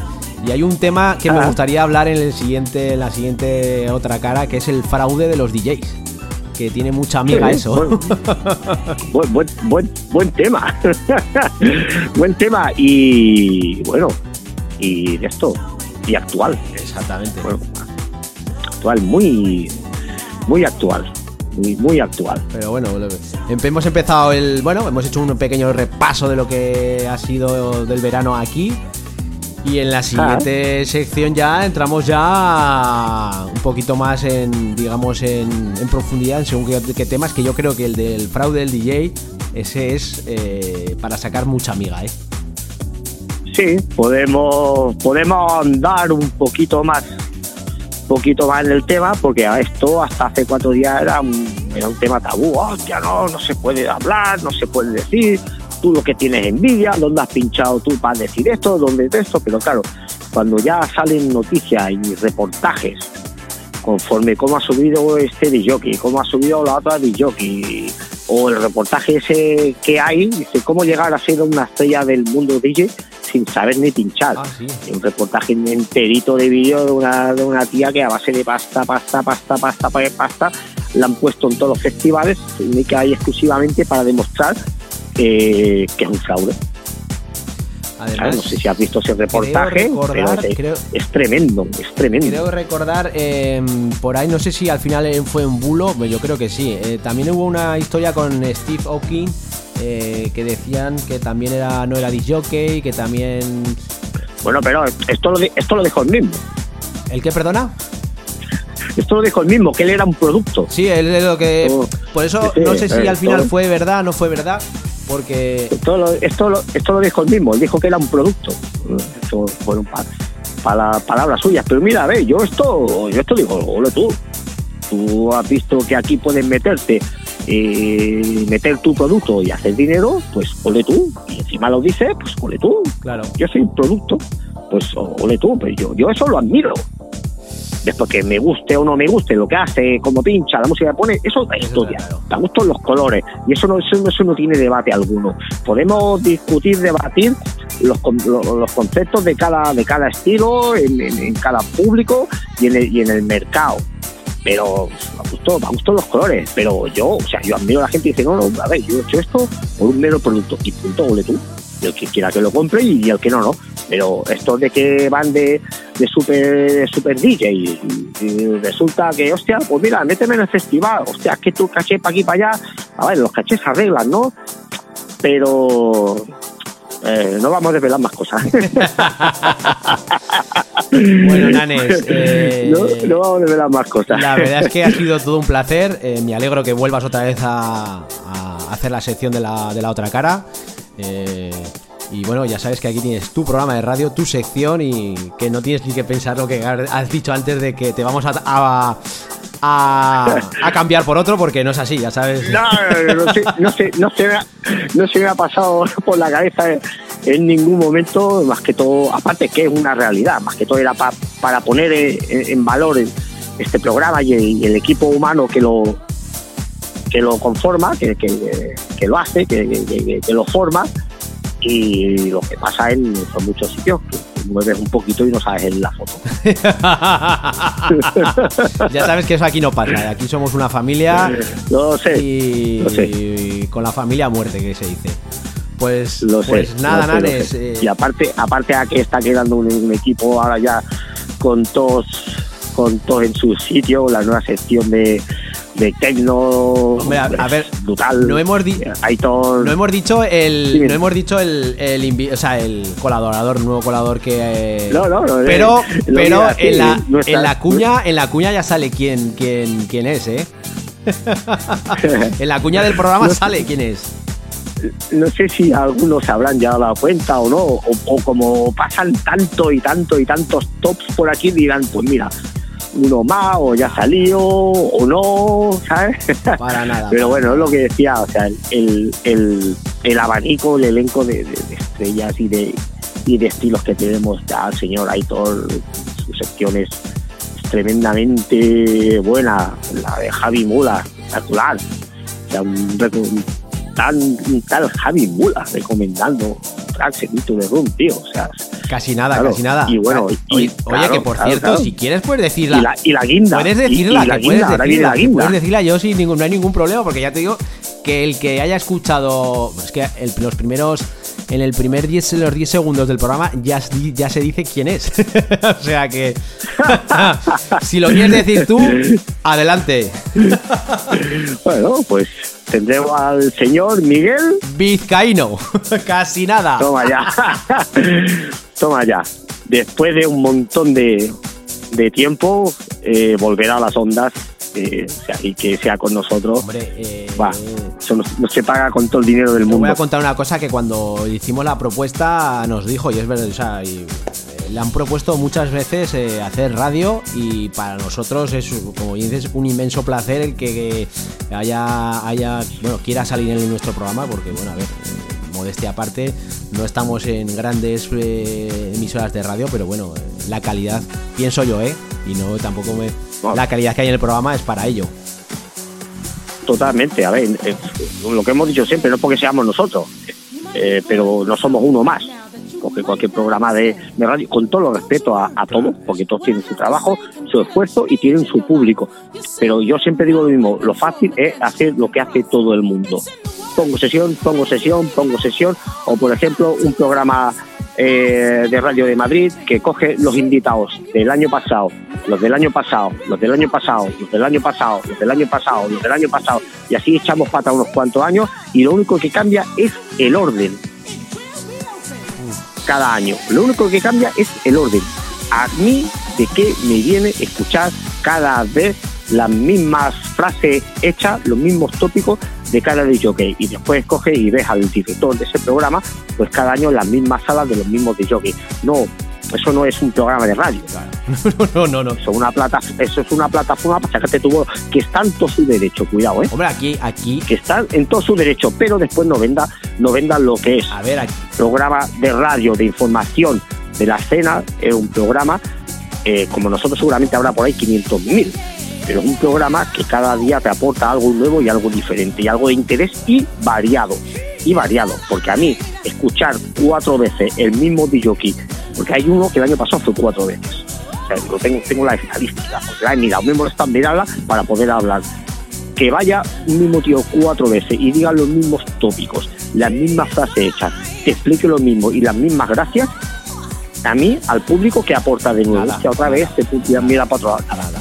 Y hay un tema que me Ah. gustaría hablar en el siguiente, en la siguiente otra cara, que es el fraude de los DJs. Que tiene mucha amiga Sí, eso. Buen, buen, buen, buen, buen tema. (laughs) buen tema y bueno, y de esto, y actual. Exactamente. Bueno, actual, muy, muy actual. Muy, muy actual. Pero bueno, em- hemos empezado el. Bueno, hemos hecho un pequeño repaso de lo que ha sido del verano aquí. Y en la siguiente sección ya entramos ya un poquito más en, digamos, en, en profundidad en según qué, qué temas, que yo creo que el del fraude del DJ, ese es eh, para sacar mucha amiga, ¿eh? Sí, podemos, podemos andar un poquito más poquito más en el tema porque esto hasta hace cuatro días era un, era un tema tabú. Hostia, no, no se puede hablar, no se puede decir. Tú lo que tienes envidia, dónde has pinchado tú para decir esto, dónde es esto. Pero claro, cuando ya salen noticias y reportajes conforme cómo ha subido este DJ, cómo ha subido la otra DJ, o el reportaje ese que hay, dice cómo llegar a ser una estrella del mundo DJ sin saber ni pinchar. Ah, sí. Un reportaje enterito de vídeo de una, de una tía que a base de pasta, pasta, pasta, pasta, pasta, pasta, la han puesto en todos los festivales, única y exclusivamente para demostrar eh, que es un fraude. Además, No sé si has visto ese reportaje, recordar- pero es, creo- es tremendo, es tremendo. Creo recordar, eh, por ahí, no sé si al final eh, fue un bulo, pero yo creo que sí. Eh, también hubo una historia con Steve Hawking eh, que decían que también era no era disc jockey, que también... Bueno, pero esto lo, esto lo dijo el mismo. ¿El qué, perdona? Esto lo dijo el mismo, que él era un producto. Sí, él es lo que... Oh, Por eso no sé si al final fue verdad, no fue verdad, porque... Esto lo, esto, lo, esto lo dijo el mismo, él dijo que era un producto. Eso fueron pa- para palabras suyas. Pero mira, a ver, yo esto, yo esto digo, ole tú. Tú has visto que aquí puedes meterte, eh, meter tu producto y hacer dinero, pues ole tú. Y encima lo dices, pues ole tú. Claro. Yo soy un producto, pues ole tú. Pero yo, yo eso lo admiro. Después que me guste o no me guste lo que hace, como pincha, la música que pone, eso es historia. Da gusto los colores. Y eso no, eso, eso no tiene debate alguno. Podemos discutir, debatir los, los conceptos de cada, de cada estilo, en, en- en cada público y en, el, y en el mercado. Pero me gustó, me gustó los colores. Pero yo, o sea, yo admiro a la gente y dice, no, no, a ver, yo he hecho esto por un mero producto. Y punto, ole tú. Y el que quiera que lo compre y el que no, no. Pero estos de que van de, de super, super DJ y, y resulta que, hostia, pues mira, méteme en el festival, hostia, es que tú caché para aquí para allá, a ver, los cachés se arreglan, ¿no? Pero eh, no vamos a desvelar más cosas. (laughs) Bueno, Nanes, (laughs) eh, no, no vamos a desvelar más cosas. La verdad es que ha sido todo un placer. eh, me alegro que vuelvas otra vez a, a hacer la sección de la, de la otra cara. Eh, y bueno, ya sabes que aquí tienes tu programa de radio, tu sección y que no tienes ni que pensar lo que has dicho antes de que te vamos a, a, a- cambiar por otro porque no es así, ya sabes. No, no, sé, no, sé, no, se me ha, no se me ha pasado (laughs) por la cabeza en, ningún momento, más que todo, aparte que es una realidad, más que todo era pa- para poner en, en valor este programa y el equipo humano que lo que lo conforma, que, que- que lo hace, que, que- lo forma y lo que pasa en, son muchos sitios, mueves un poquito y no sabes en la foto. (laughs) ya sabes que eso aquí no pasa. Aquí somos una familia (laughs) Lo sé, y, lo sé. y con la familia a muerte que se dice. Pues, Lo sé. pues nada, lo sé, sé. eh, Y aparte, aparte a que está quedando un, un equipo ahora ya con todos, con todos en su sitio, la nueva sección de, de Tecno. Hombre, a- a ver, brutal. no hemos Aitor- No hemos dicho el. Sí. No hemos dicho el, el, o sea, el colaborador, nuevo colaborador que. eh, No, no, no, Pero, eh, pero decir, en la, no está- en la cuña, en la cuña ya sale quién, quién, quién es, ¿eh? (laughs) en la cuña del programa sale quién es. no sé si algunos se habrán ya dado cuenta o no, o, o como pasan tanto y tanto y tantos tops por aquí, dirán, pues mira, uno más, o ya salió, o no, ¿sabes? Para nada. (laughs) Pero bueno, es lo que decía, o sea, el, el, el abanico, el elenco de, de- de estrellas y de, y de estilos que tenemos ya, el señor Aitor, sus secciones tremendamente buena, la de Javi Mula, espectacular. O sea, un, tan, un tal Javi Mula recomendando un track de Room, tío. O sea, Casi nada, Claro, casi nada. y bueno, Oye, y- oye, claro, que por claro, cierto, si quieres puedes decirla. y la, y la guinda. Puedes decirla, y, la que guinda, decirla, la que puedes decirla yo sin ningún, no hay ningún problema, porque ya te digo que el que haya escuchado, es que el- los primeros, en el primer 10, los 10 segundos del programa ya, ya se dice quién es. (laughs) o sea que, (laughs) si lo quieres decir tú, adelante. (laughs) Bueno, pues tendremos al señor Miguel Vizcaíno, casi nada. Toma ya. Toma ya. Después de un montón de, de tiempo, eh, volverá a las ondas eh, o sea, y que sea con nosotros. Hombre, eh, Va, eso no, no se paga con todo el dinero del Te voy mundo. a contar una cosa que cuando hicimos la propuesta nos dijo, y es verdad, o sea, y, eh, le han propuesto muchas veces eh, hacer radio y para nosotros es, como dices, un inmenso placer el que haya, haya bueno, quiera salir en nuestro programa, porque, bueno, a ver, modestia aparte, no estamos en grandes eh, emisoras de radio, pero bueno, la calidad, pienso yo, ¿eh? Y no tampoco me... Bueno. La calidad que hay en el programa es para ello. Totalmente, a ver, eh, lo que hemos dicho siempre, no porque seamos nosotros, eh, pero no somos uno más. Porque cualquier programa de, de radio, con todo el respeto a, a todos, porque todos tienen su trabajo, su esfuerzo y tienen su público. Pero yo siempre digo lo mismo, lo fácil es hacer lo que hace todo el mundo. Pongo sesión, pongo sesión, pongo sesión, o por ejemplo, un programa eh, de Radio de Madrid que coge los invitados del año pasado, los del año pasado, los del año pasado, los del año pasado, los del año pasado, los del año pasado, y así echamos pata unos cuantos años y lo único que cambia es el orden cada año. Lo único que cambia es el orden. A mí, ¿de qué me viene escuchar cada vez las mismas frases hechas, los mismos tópicos de cada de? Y después coges y ves al director de ese programa, pues cada año las mismas salas de los mismos de. No, eso no es un programa de radio. (laughs) no, no, no. Eso es una, plata, eso es una plataforma para sacarte tu voz, que está en todo su derecho, cuidado, ¿eh? Hombre, aquí, aquí, que está en todo su derecho, pero después no venda, no venda lo que es a ver, aquí, programa de radio, de información de la escena, es un programa, eh, como nosotros seguramente habrá por ahí 500.000, pero es un programa que cada día te aporta algo nuevo y algo diferente, y algo de interés y variado, y variado, porque a mí escuchar cuatro veces el mismo DJ, porque hay uno que el año pasado fue cuatro veces, o sea, lo tengo, tengo la estadística, porque la he mirado, me molesta mirarla para poder hablar, que vaya un mismo tío cuatro veces y diga los mismos tópicos, las mismas frases hechas, te explique lo mismo y las mismas gracias, a mí, al público, que aporta de nuevo? Que otra vez te mira para otro lado.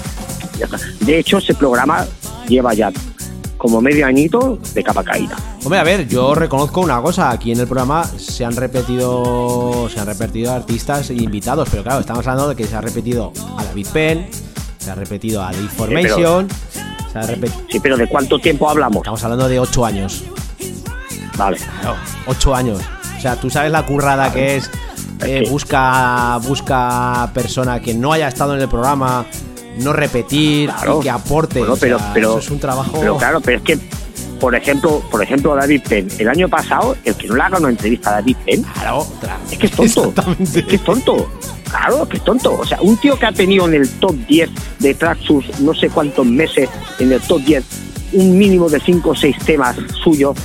De hecho, ese programa lleva ya como medio añito de capa caída. Hombre, a ver, yo reconozco una cosa, aquí en el programa se han repetido se han repetido artistas e invitados, pero claro, estamos hablando de que se ha repetido a David Penn, se ha repetido a The Information, se ha repetido... Sí, pero ¿de cuánto tiempo hablamos? Estamos hablando de 8 años. Vale. 8 años. O sea, tú sabes la currada que es eh, Sí. busca busca persona que no haya estado en el programa, no repetir Claro. y que aporte. Bueno, O sea, pero, eso es un trabajo. Pero claro, pero es que, por ejemplo, por ejemplo, David Penn, el año pasado, el que no le haga una entrevista a David Penn, Claro, claro. es que es tonto. Es que es tonto. Claro, que es tonto. O sea, un tío que ha tenido en el top 10 de Traxxus no sé cuántos meses en el top 10 un mínimo de 5 o 6 temas suyos,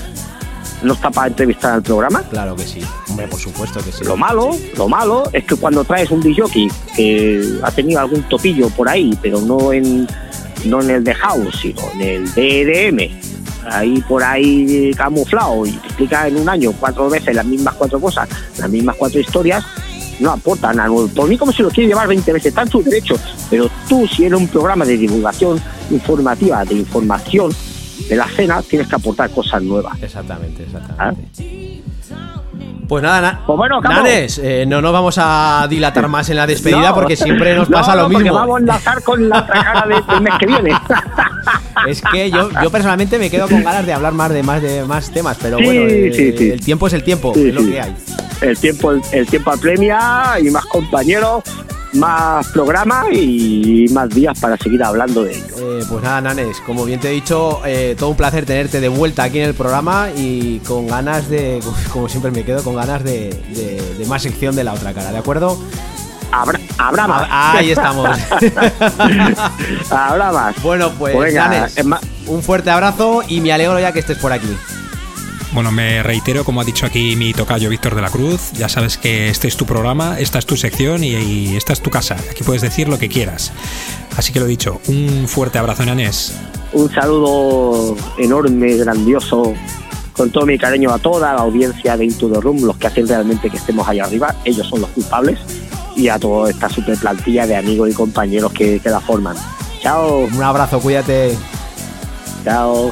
no está para entrevistar al programa. Claro que sí. Hombre, por supuesto que sí. Lo malo, lo malo es que cuando traes un DJ que ha tenido algún topillo por ahí, pero no en no en el de house, sino en el DDM, ahí por ahí camuflado y te explica en un año cuatro veces las mismas cuatro cosas, las mismas cuatro historias, no aporta nada nuevo. Por mí como si lo quiere llevar 20 veces, está en su derecho, pero tú si eres un programa de divulgación informativa, de información de la cena, tienes que aportar cosas nuevas. Exactamente, exactamente. Pues nada, na- Pues bueno. Nanes, eh, no nos vamos a dilatar más en la despedida No. porque siempre nos No, pasa no, lo porque mismo. vamos a enlazar con la cara de- del mes que viene. (laughs) Es que yo, yo personalmente me quedo con ganas de hablar más de más de más temas, pero Sí, bueno, eh, sí, sí. el tiempo es el tiempo, Sí, es lo sí. que hay. El tiempo, el, el tiempo apremia y más compañeros, más programas y más días para seguir hablando de ello. Eh, pues nada, Nanes, como bien te he dicho, eh, todo un placer tenerte de vuelta aquí en el programa y con ganas de, (laughs) como siempre me quedo, con ganas de, de- de más sección de la otra cara, ¿de acuerdo? Habrá, habrá más. Ah, ahí estamos. (laughs) habrá más. Bueno, pues Venga, Nanes, un fuerte abrazo y me alegro ya que estés por aquí. Bueno, me reitero, como ha dicho aquí mi tocayo Víctor de la Cruz, ya sabes que este es tu programa, esta es tu sección y, y esta es tu casa. Aquí puedes decir lo que quieras. Así que lo dicho, un fuerte abrazo, Nanés. Un saludo enorme, grandioso, con todo mi cariño a toda la audiencia de Into the Room, los que hacen realmente que estemos allá arriba, ellos son los culpables, y a toda esta super plantilla de amigos y compañeros que, que la forman. Chao, Un abrazo, cuídate. chao.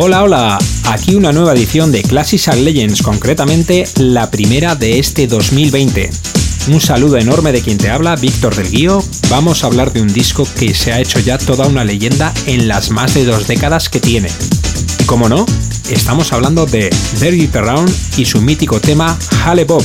Hola, hola, aquí una nueva edición de Classics and Legends, concretamente la primera de este 2020. Un saludo enorme de quien te habla, Víctor del Guío. Vamos a hablar de un disco que se ha hecho ya toda una leyenda en las más de dos décadas que tiene. Y como no, estamos hablando de Dirty Around y su mítico tema Halle Bob.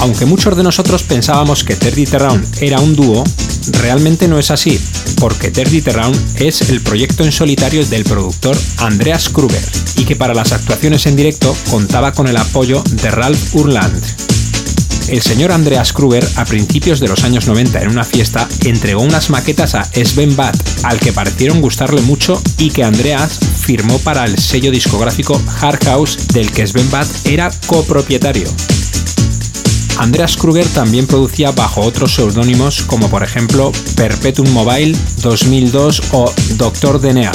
Aunque muchos de nosotros pensábamos que Dirty Around era un dúo, realmente no es así porque Dirty Round es el proyecto en solitario del productor Andreas Kruger y que para las actuaciones en directo contaba con el apoyo de Ralph Urland. El señor Andreas Kruger, a principios de los años 90 en una fiesta, entregó unas maquetas a Sven Bad, al que parecieron gustarle mucho y que Andreas firmó para el sello discográfico Hard House del que Sven Bad era copropietario. Andreas Kruger también producía bajo otros seudónimos como por ejemplo Perpetuum Mobile 2002 o Doctor DNA,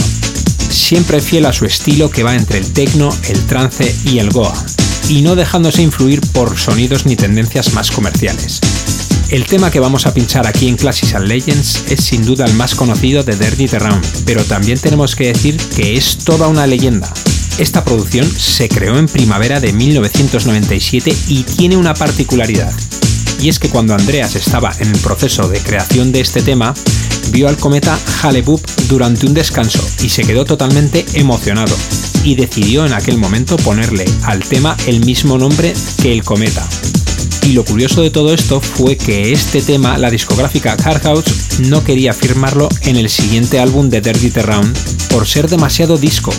siempre fiel a su estilo que va entre el techno, el trance y el goa, y no dejándose influir por sonidos ni tendencias más comerciales. El tema que vamos a pinchar aquí en Classics and Legends es sin duda el más conocido de Dirty Round, pero también tenemos que decir que es toda una leyenda, esta producción se creó en primavera de 1997 y tiene una particularidad. Y es que cuando Andreas estaba en el proceso de creación de este tema, vio al cometa hale durante un descanso y se quedó totalmente emocionado y decidió en aquel momento ponerle al tema el mismo nombre que el cometa. Y lo curioso de todo esto fue que este tema la discográfica House no quería firmarlo en el siguiente álbum de Dirty Round por ser demasiado disco,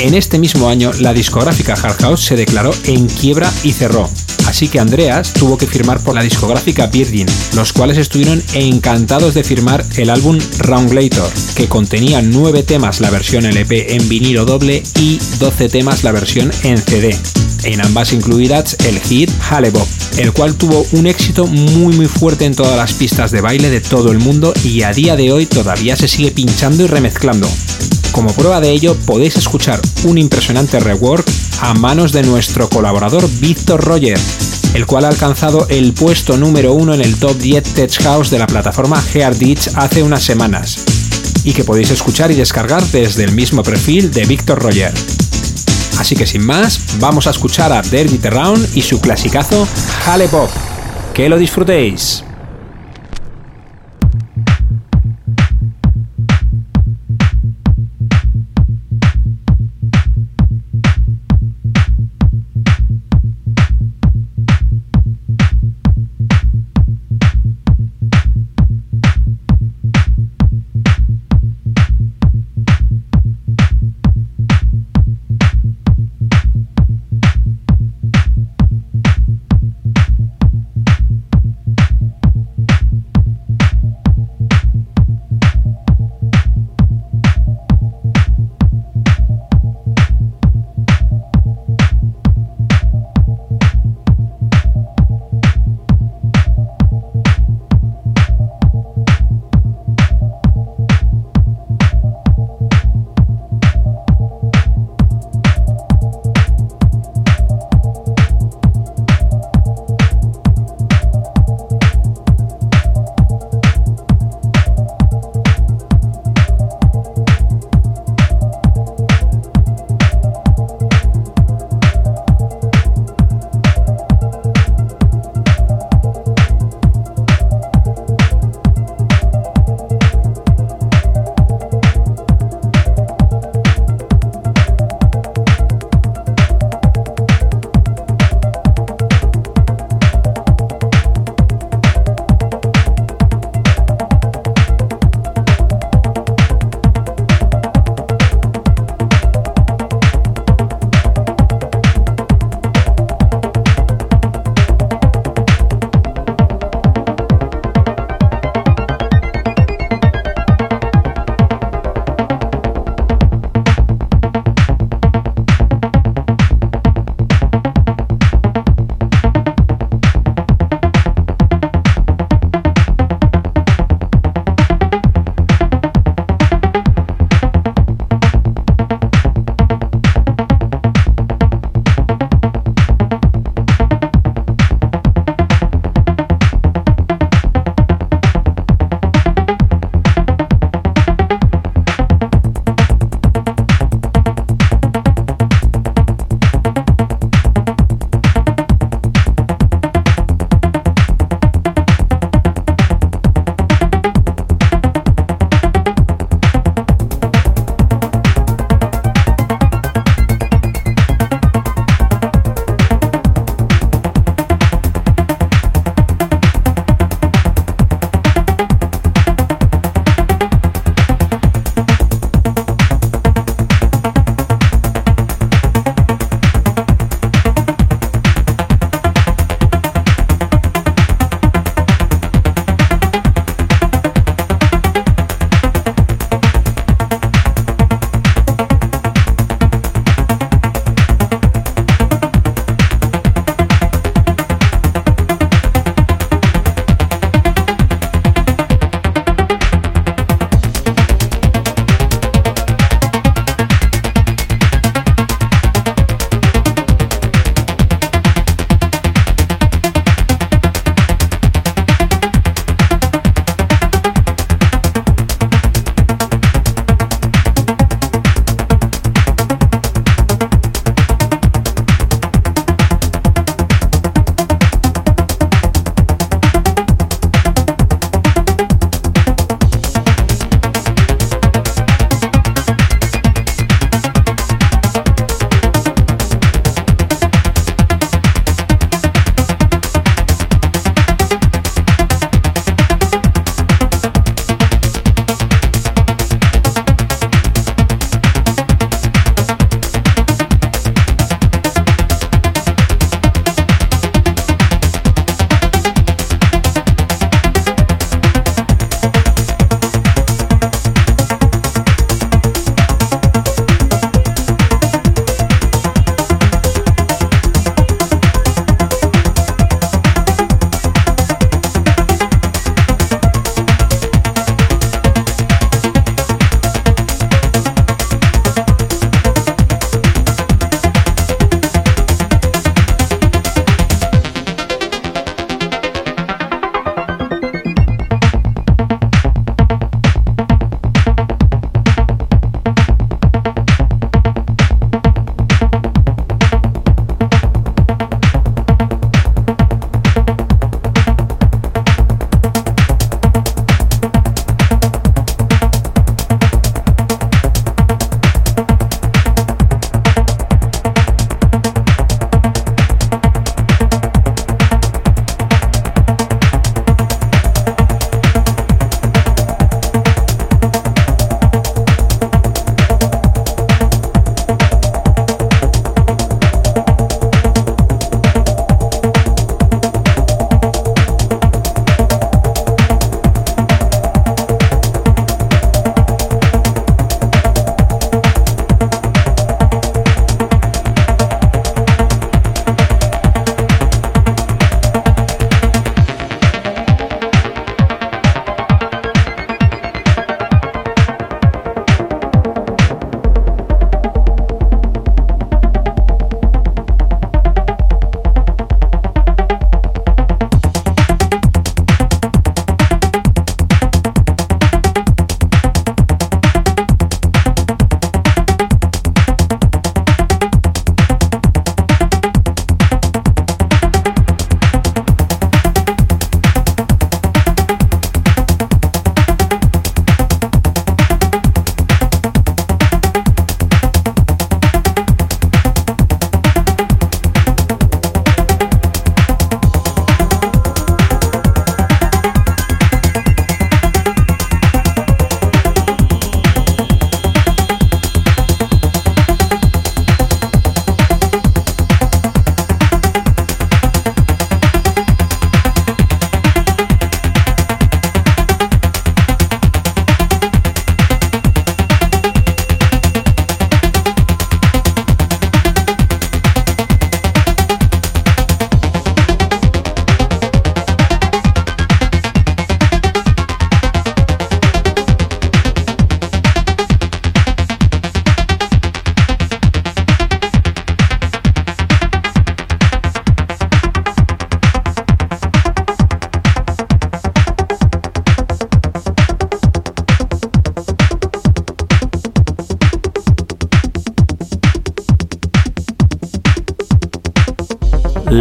en este mismo año, la discográfica Hard House se declaró en quiebra y cerró. Así que Andreas tuvo que firmar por la discográfica Virgin, los cuales estuvieron encantados de firmar el álbum Roundlator, que contenía 9 temas la versión LP en vinilo doble y 12 temas la versión en CD. En ambas incluidas el hit Halle el cual tuvo un éxito muy muy fuerte en todas las pistas de baile de todo el mundo y a día de hoy todavía se sigue pinchando y remezclando. Como prueba de ello, podéis escuchar un impresionante rework a manos de nuestro colaborador Víctor Roger, el cual ha alcanzado el puesto número uno en el top 10 Tech House de la plataforma Hearditch hace unas semanas, y que podéis escuchar y descargar desde el mismo perfil de Víctor Roger. Así que sin más, vamos a escuchar a Dirty Terrown y su clasicazo Halle Pop. Que lo disfrutéis.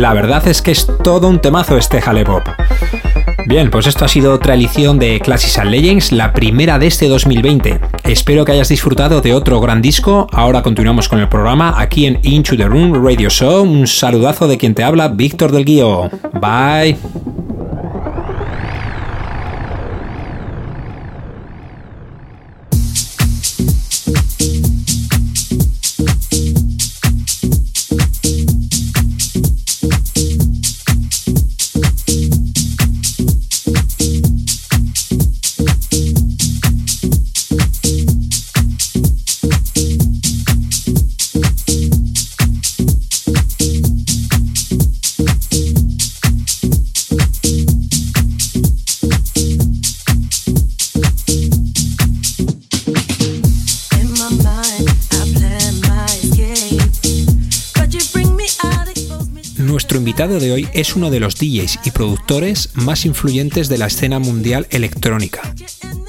La verdad es que es todo un temazo este Pop. Bien, pues esto ha sido otra edición de Classics and Legends, la primera de este 2020. Espero que hayas disfrutado de otro gran disco. Ahora continuamos con el programa aquí en Into the Room Radio Show. Un saludazo de quien te habla, Víctor del Guío. Bye. De hoy es uno de los DJs y productores más influyentes de la escena mundial electrónica.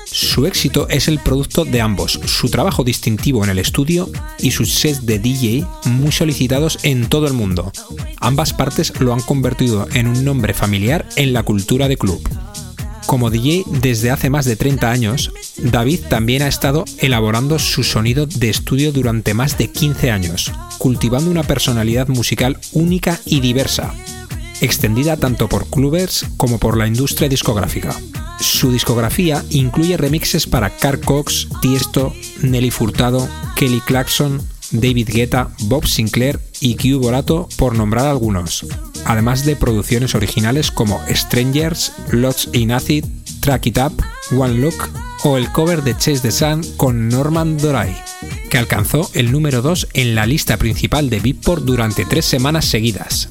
Su éxito es el producto de ambos, su trabajo distintivo en el estudio y sus sets de DJ muy solicitados en todo el mundo. Ambas partes lo han convertido en un nombre familiar en la cultura de club. Como DJ desde hace más de 30 años, David también ha estado elaborando su sonido de estudio durante más de 15 años, cultivando una personalidad musical única y diversa, extendida tanto por clubers como por la industria discográfica. Su discografía incluye remixes para Carl Cox, Tiesto, Nelly Furtado, Kelly Clarkson, David Guetta, Bob Sinclair y Q Borato, por nombrar algunos, además de producciones originales como Strangers, Lots in Acid, Track It Up, One Look o el cover de Chase the Sun con Norman Doray, que alcanzó el número 2 en la lista principal de Beatport durante tres semanas seguidas.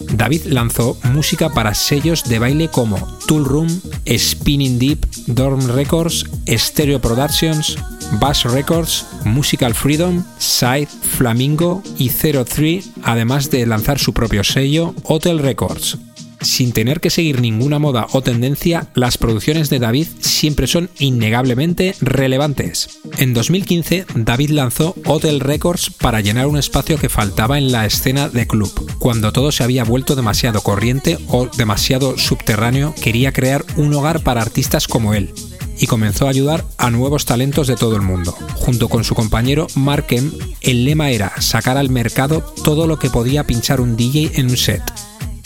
David lanzó música para sellos de baile como Tool Room, Spinning Deep, Dorm Records, Stereo Productions, Bass Records, Musical Freedom, Side, Flamingo y Zero Three, además de lanzar su propio sello, Hotel Records. Sin tener que seguir ninguna moda o tendencia, las producciones de David siempre son innegablemente relevantes. En 2015, David lanzó Hotel Records para llenar un espacio que faltaba en la escena de club. Cuando todo se había vuelto demasiado corriente o demasiado subterráneo, quería crear un hogar para artistas como él, y comenzó a ayudar a nuevos talentos de todo el mundo. Junto con su compañero Markem, el lema era sacar al mercado todo lo que podía pinchar un DJ en un set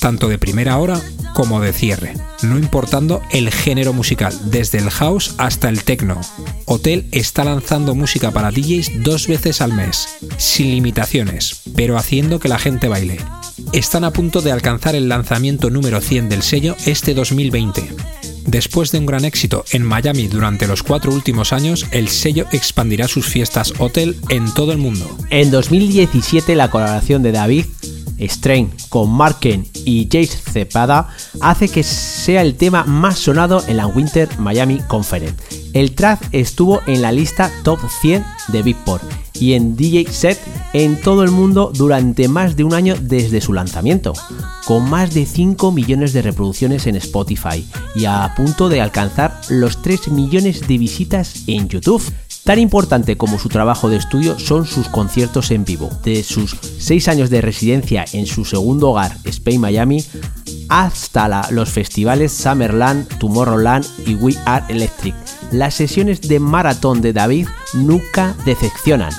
tanto de primera hora como de cierre, no importando el género musical, desde el house hasta el techno. Hotel está lanzando música para DJs dos veces al mes, sin limitaciones, pero haciendo que la gente baile. Están a punto de alcanzar el lanzamiento número 100 del sello este 2020. Después de un gran éxito en Miami durante los cuatro últimos años, el sello expandirá sus fiestas hotel en todo el mundo. En 2017 la colaboración de David Strain con Marken y Jace Cepada hace que sea el tema más sonado en la Winter Miami Conference. El track estuvo en la lista Top 100 de Beatport y en DJ Set en todo el mundo durante más de un año desde su lanzamiento, con más de 5 millones de reproducciones en Spotify y a punto de alcanzar los 3 millones de visitas en YouTube. Tan importante como su trabajo de estudio son sus conciertos en vivo. De sus seis años de residencia en su segundo hogar, Spain Miami, hasta los festivales Summerland, Tomorrowland y We Are Electric. Las sesiones de maratón de David nunca decepcionan.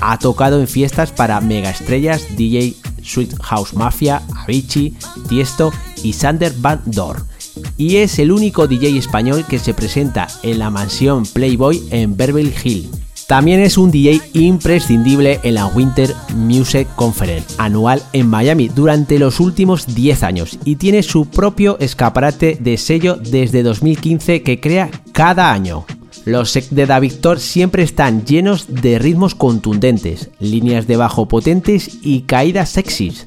Ha tocado en fiestas para megaestrellas DJ Sweet House Mafia, Avicii, Tiesto y Sander Van Dor y es el único DJ español que se presenta en la mansión Playboy en Beverly Hill. También es un DJ imprescindible en la Winter Music Conference anual en Miami durante los últimos 10 años y tiene su propio escaparate de sello desde 2015 que crea cada año. Los sets de Da Victor siempre están llenos de ritmos contundentes, líneas de bajo potentes y caídas sexys.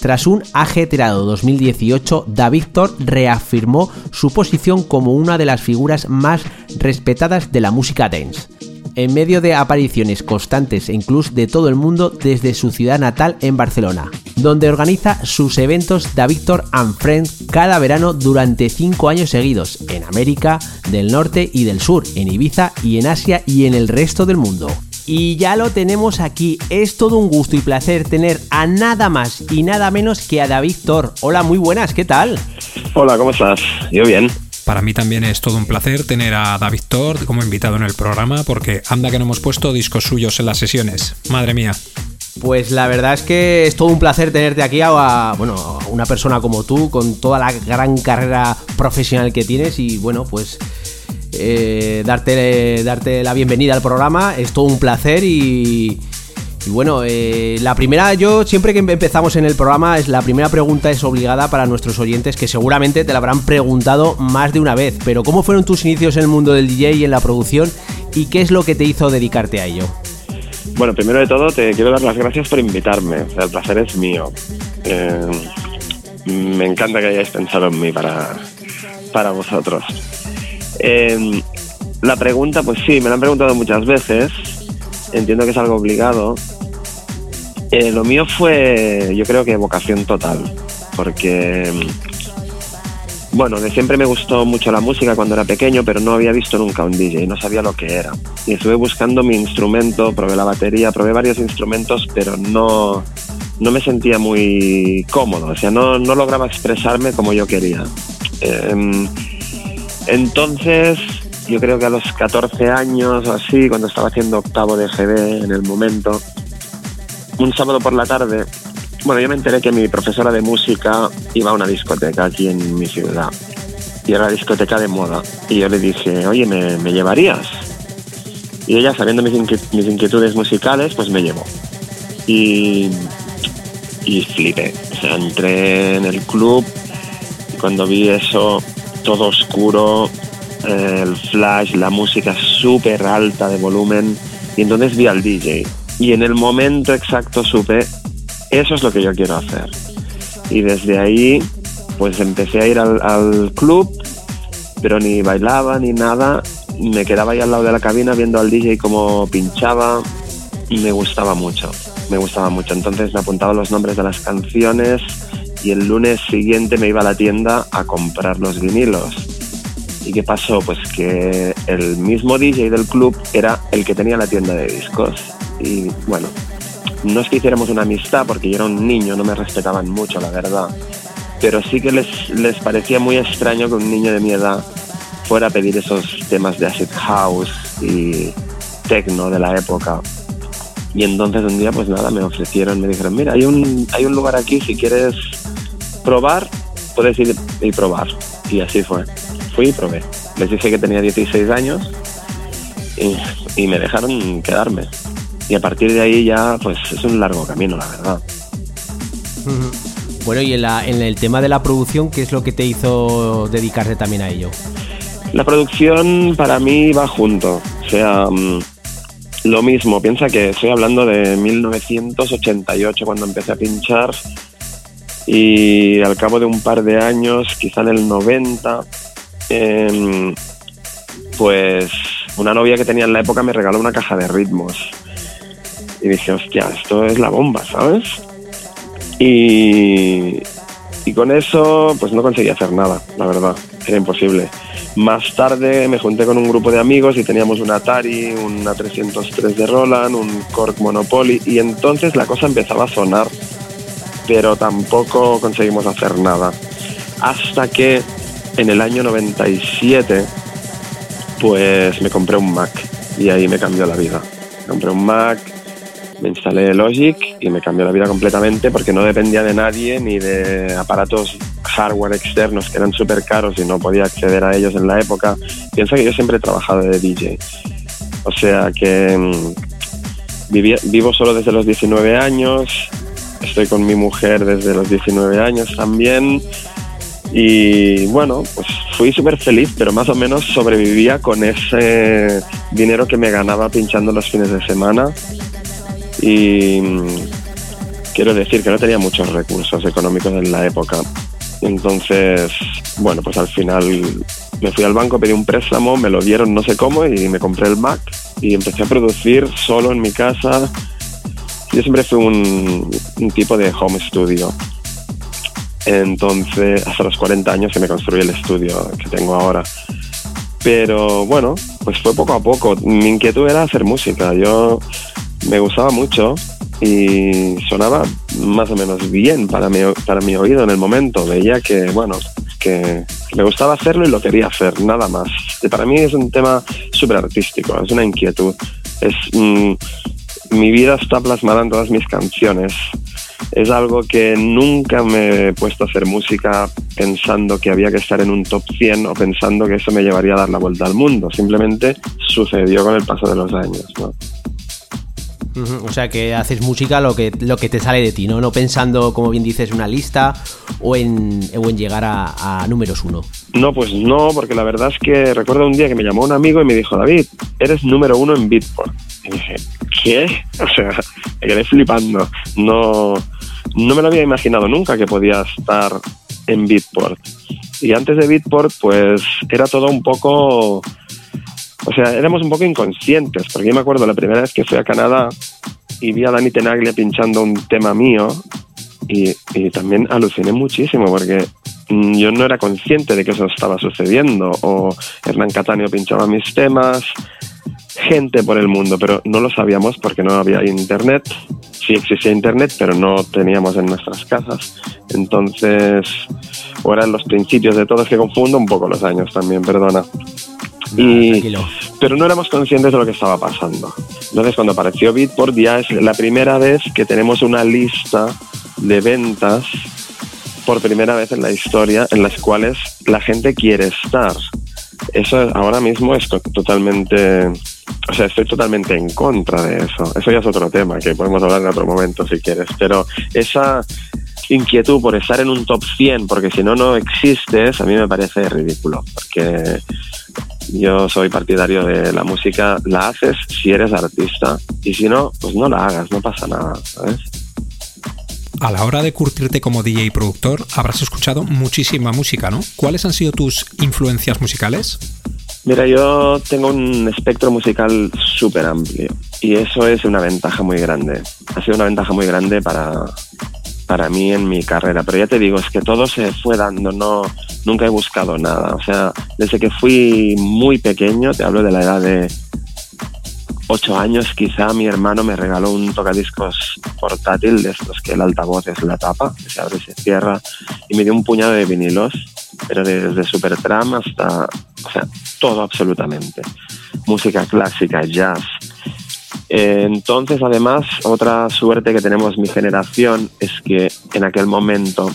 Tras un ajetreado 2018, Da Victor reafirmó su posición como una de las figuras más respetadas de la música dance. En medio de apariciones constantes en clubs de todo el mundo desde su ciudad natal en Barcelona, donde organiza sus eventos Da Victor and Friends cada verano durante 5 años seguidos, en América del Norte y del Sur, en Ibiza y en Asia y en el resto del mundo Y ya lo tenemos aquí. Es todo un gusto y placer tener a nada más y nada menos que a David Thor. Hola, muy buenas, ¿qué tal? Hola, ¿cómo estás? Yo bien. Para mí también es todo un placer tener a David Thor como invitado en el programa porque anda que no hemos puesto discos suyos en las sesiones. Madre mía. Pues la verdad es que es todo un placer tenerte aquí a, bueno, a una persona como tú, con toda la gran carrera profesional que tienes y bueno, pues eh, darte, darte la bienvenida al programa. Es todo un placer y, bueno, eh, la primera, yo siempre que empezamos en el programa, es la primera pregunta es obligada para nuestros oyentes que seguramente te la habrán preguntado más de una vez. Pero ¿cómo fueron tus inicios en el mundo del DJ y en la producción y qué es lo que te hizo dedicarte a ello? Bueno, primero de todo te quiero dar las gracias por invitarme. el placer es mío. Eh, me encanta que hayáis pensado en mí para, para vosotros. Eh, la pregunta, pues sí, me la han preguntado muchas veces. Entiendo que es algo obligado. Eh, lo mío fue, yo creo que vocación total, porque, bueno, de siempre me gustó mucho la música cuando era pequeño, pero no había visto nunca un DJ, no sabía lo que era. Y estuve buscando mi instrumento, probé la batería, probé varios instrumentos, pero no, no me sentía muy cómodo, o sea, no, no lograba expresarme como yo quería. Eh, entonces, yo creo que a los 14 años así, cuando estaba haciendo octavo de GB en el momento, un sábado por la tarde, bueno, yo me enteré que mi profesora de música iba a una discoteca aquí en mi ciudad. Y era la discoteca de moda. Y yo le dije, oye, ¿me, llevarías? Y ella, sabiendo mis, inquietudes musicales, pues me llevó. Y, y flipé. O sea, entré en el club y cuando vi eso todo oscuro, eh, el flash, la música súper alta de volumen. Y entonces vi al DJ. Y en el momento exacto supe, eso es lo que yo quiero hacer. Y desde ahí, pues empecé a ir al, club, pero ni bailaba ni nada. Me quedaba ahí al lado de la cabina viendo al DJ cómo pinchaba. Y me gustaba mucho, me gustaba mucho. Entonces me apuntaba los nombres de las canciones y el lunes siguiente me iba a la tienda a comprar los vinilos. ¿Y qué pasó? Pues que el mismo DJ del club era el que tenía la tienda de discos. Y bueno, no es que hiciéramos una amistad porque yo era un niño, no me respetaban mucho, la verdad. Pero sí que les, les parecía muy extraño que un niño de mi edad fuera a pedir esos temas de acid house y techno de la época. Y entonces un día, pues nada, me ofrecieron, me dijeron, mira, hay un, hay un lugar aquí, si quieres probar, puedes ir y probar. Y así fue. Fui y probé. Les dije que tenía 16 años y, me dejaron quedarme. Y a partir de ahí ya, pues es un largo camino, la verdad. Bueno, y en, la, en el tema de la producción, ¿qué es lo que te hizo dedicarte también a ello? La producción para mí va junto. O sea, mm, lo mismo, piensa que estoy hablando de 1988 cuando empecé a pinchar y al cabo de un par de años, quizá en el 90, em, pues una novia que tenía en la época me regaló una caja de ritmos. Y dije, hostia, esto es la bomba, ¿sabes? Y, y con eso pues no conseguí hacer nada, la verdad, era imposible. Más tarde me junté con un grupo de amigos y teníamos un Atari, una 303 de Roland, un Cork Monopoly y entonces la cosa empezaba a sonar pero tampoco conseguimos hacer nada. Hasta que en el año 97, pues me compré un Mac y ahí me cambió la vida. compré un Mac, me instalé Logic y me cambió la vida completamente porque no dependía de nadie ni de aparatos hardware externos que eran súper caros y no podía acceder a ellos en la época. Piensa que yo siempre he trabajado de DJ. O sea que mm, vivo solo desde los 19 años, Estoy con mi mujer desde los 19 años también. Y bueno, pues fui súper feliz, pero más o menos sobrevivía con ese dinero que me ganaba pinchando los fines de semana. Y mm, quiero decir que no tenía muchos recursos económicos en la época. Entonces, bueno, pues al final me fui al banco, pedí un préstamo, me lo dieron no sé cómo y me compré el Mac y empecé a producir solo en mi casa yo siempre fui un, tipo de home studio. Entonces, hasta los 40 años que me construí el estudio que tengo ahora. Pero bueno, pues fue poco a poco. Mi inquietud era hacer música. Yo me gustaba mucho y sonaba más o menos bien para mi, para mi oído en el momento. Veía que, bueno, que me gustaba hacerlo y lo quería hacer, nada más. Y para mí es un tema súper artístico, es una inquietud. Es, mm, mi vida está plasmada en todas mis canciones. Es algo que nunca me he puesto a hacer música pensando que había que estar en un top 100 o pensando que eso me llevaría a dar la vuelta al mundo. Simplemente sucedió con el paso de los años. ¿no? O sea que haces música lo que, lo que te sale de ti, ¿no? No pensando, como bien dices, una lista o en, en llegar a, números uno. No, pues no, porque la verdad es que recuerdo un día que me llamó un amigo y me dijo, David, eres número uno en Beatport. Y dije, ¿qué? (laughs) O sea, me quedé flipando. No, no me lo había imaginado nunca que podía estar en Beatport. Y antes de Beatport, pues era todo un poco o sea, éramos un poco inconscientes, porque yo me acuerdo la primera vez que fui a Canadá y vi a Dani Tenaglia pinchando un tema mío y, también aluciné muchísimo porque yo no era consciente de que eso estaba sucediendo o Hernán Cataño pinchaba mis temas, gente por el mundo, pero no lo sabíamos porque no había internet. Sí existía internet, pero no teníamos en nuestras casas. Entonces, o eran los principios de todo, es que confundo un poco los años también, perdona. Y, pero no éramos conscientes de lo que estaba pasando. Entonces, cuando apareció Beatport, ya es la primera vez que tenemos una lista de ventas por primera vez en la historia en las cuales la gente quiere estar. Eso ahora mismo es totalmente, o sea, estoy totalmente en contra de eso. Eso ya es otro tema que podemos hablar en otro momento si quieres, pero esa inquietud por estar en un top 100, porque si no, no existes, a mí me parece ridículo, porque yo soy partidario de la música, la haces si eres artista y si no, pues no la hagas, no pasa nada, ¿sabes? A la hora de curtirte como DJ y productor, habrás escuchado muchísima música, ¿no? ¿Cuáles han sido tus influencias musicales? Mira, yo tengo un espectro musical súper amplio y eso es una ventaja muy grande. Ha sido una ventaja muy grande para, para mí en mi carrera. Pero ya te digo, es que todo se fue dando, no, nunca he buscado nada. O sea, desde que fui muy pequeño, te hablo de la edad de ocho años, quizá mi hermano me regaló un tocadiscos portátil de estos que el altavoz es la tapa, que se abre y se cierra, y me dio un puñado de vinilos, pero desde Supertram hasta, o sea, todo absolutamente. Música clásica, jazz, entonces, además, otra suerte que tenemos mi generación es que en aquel momento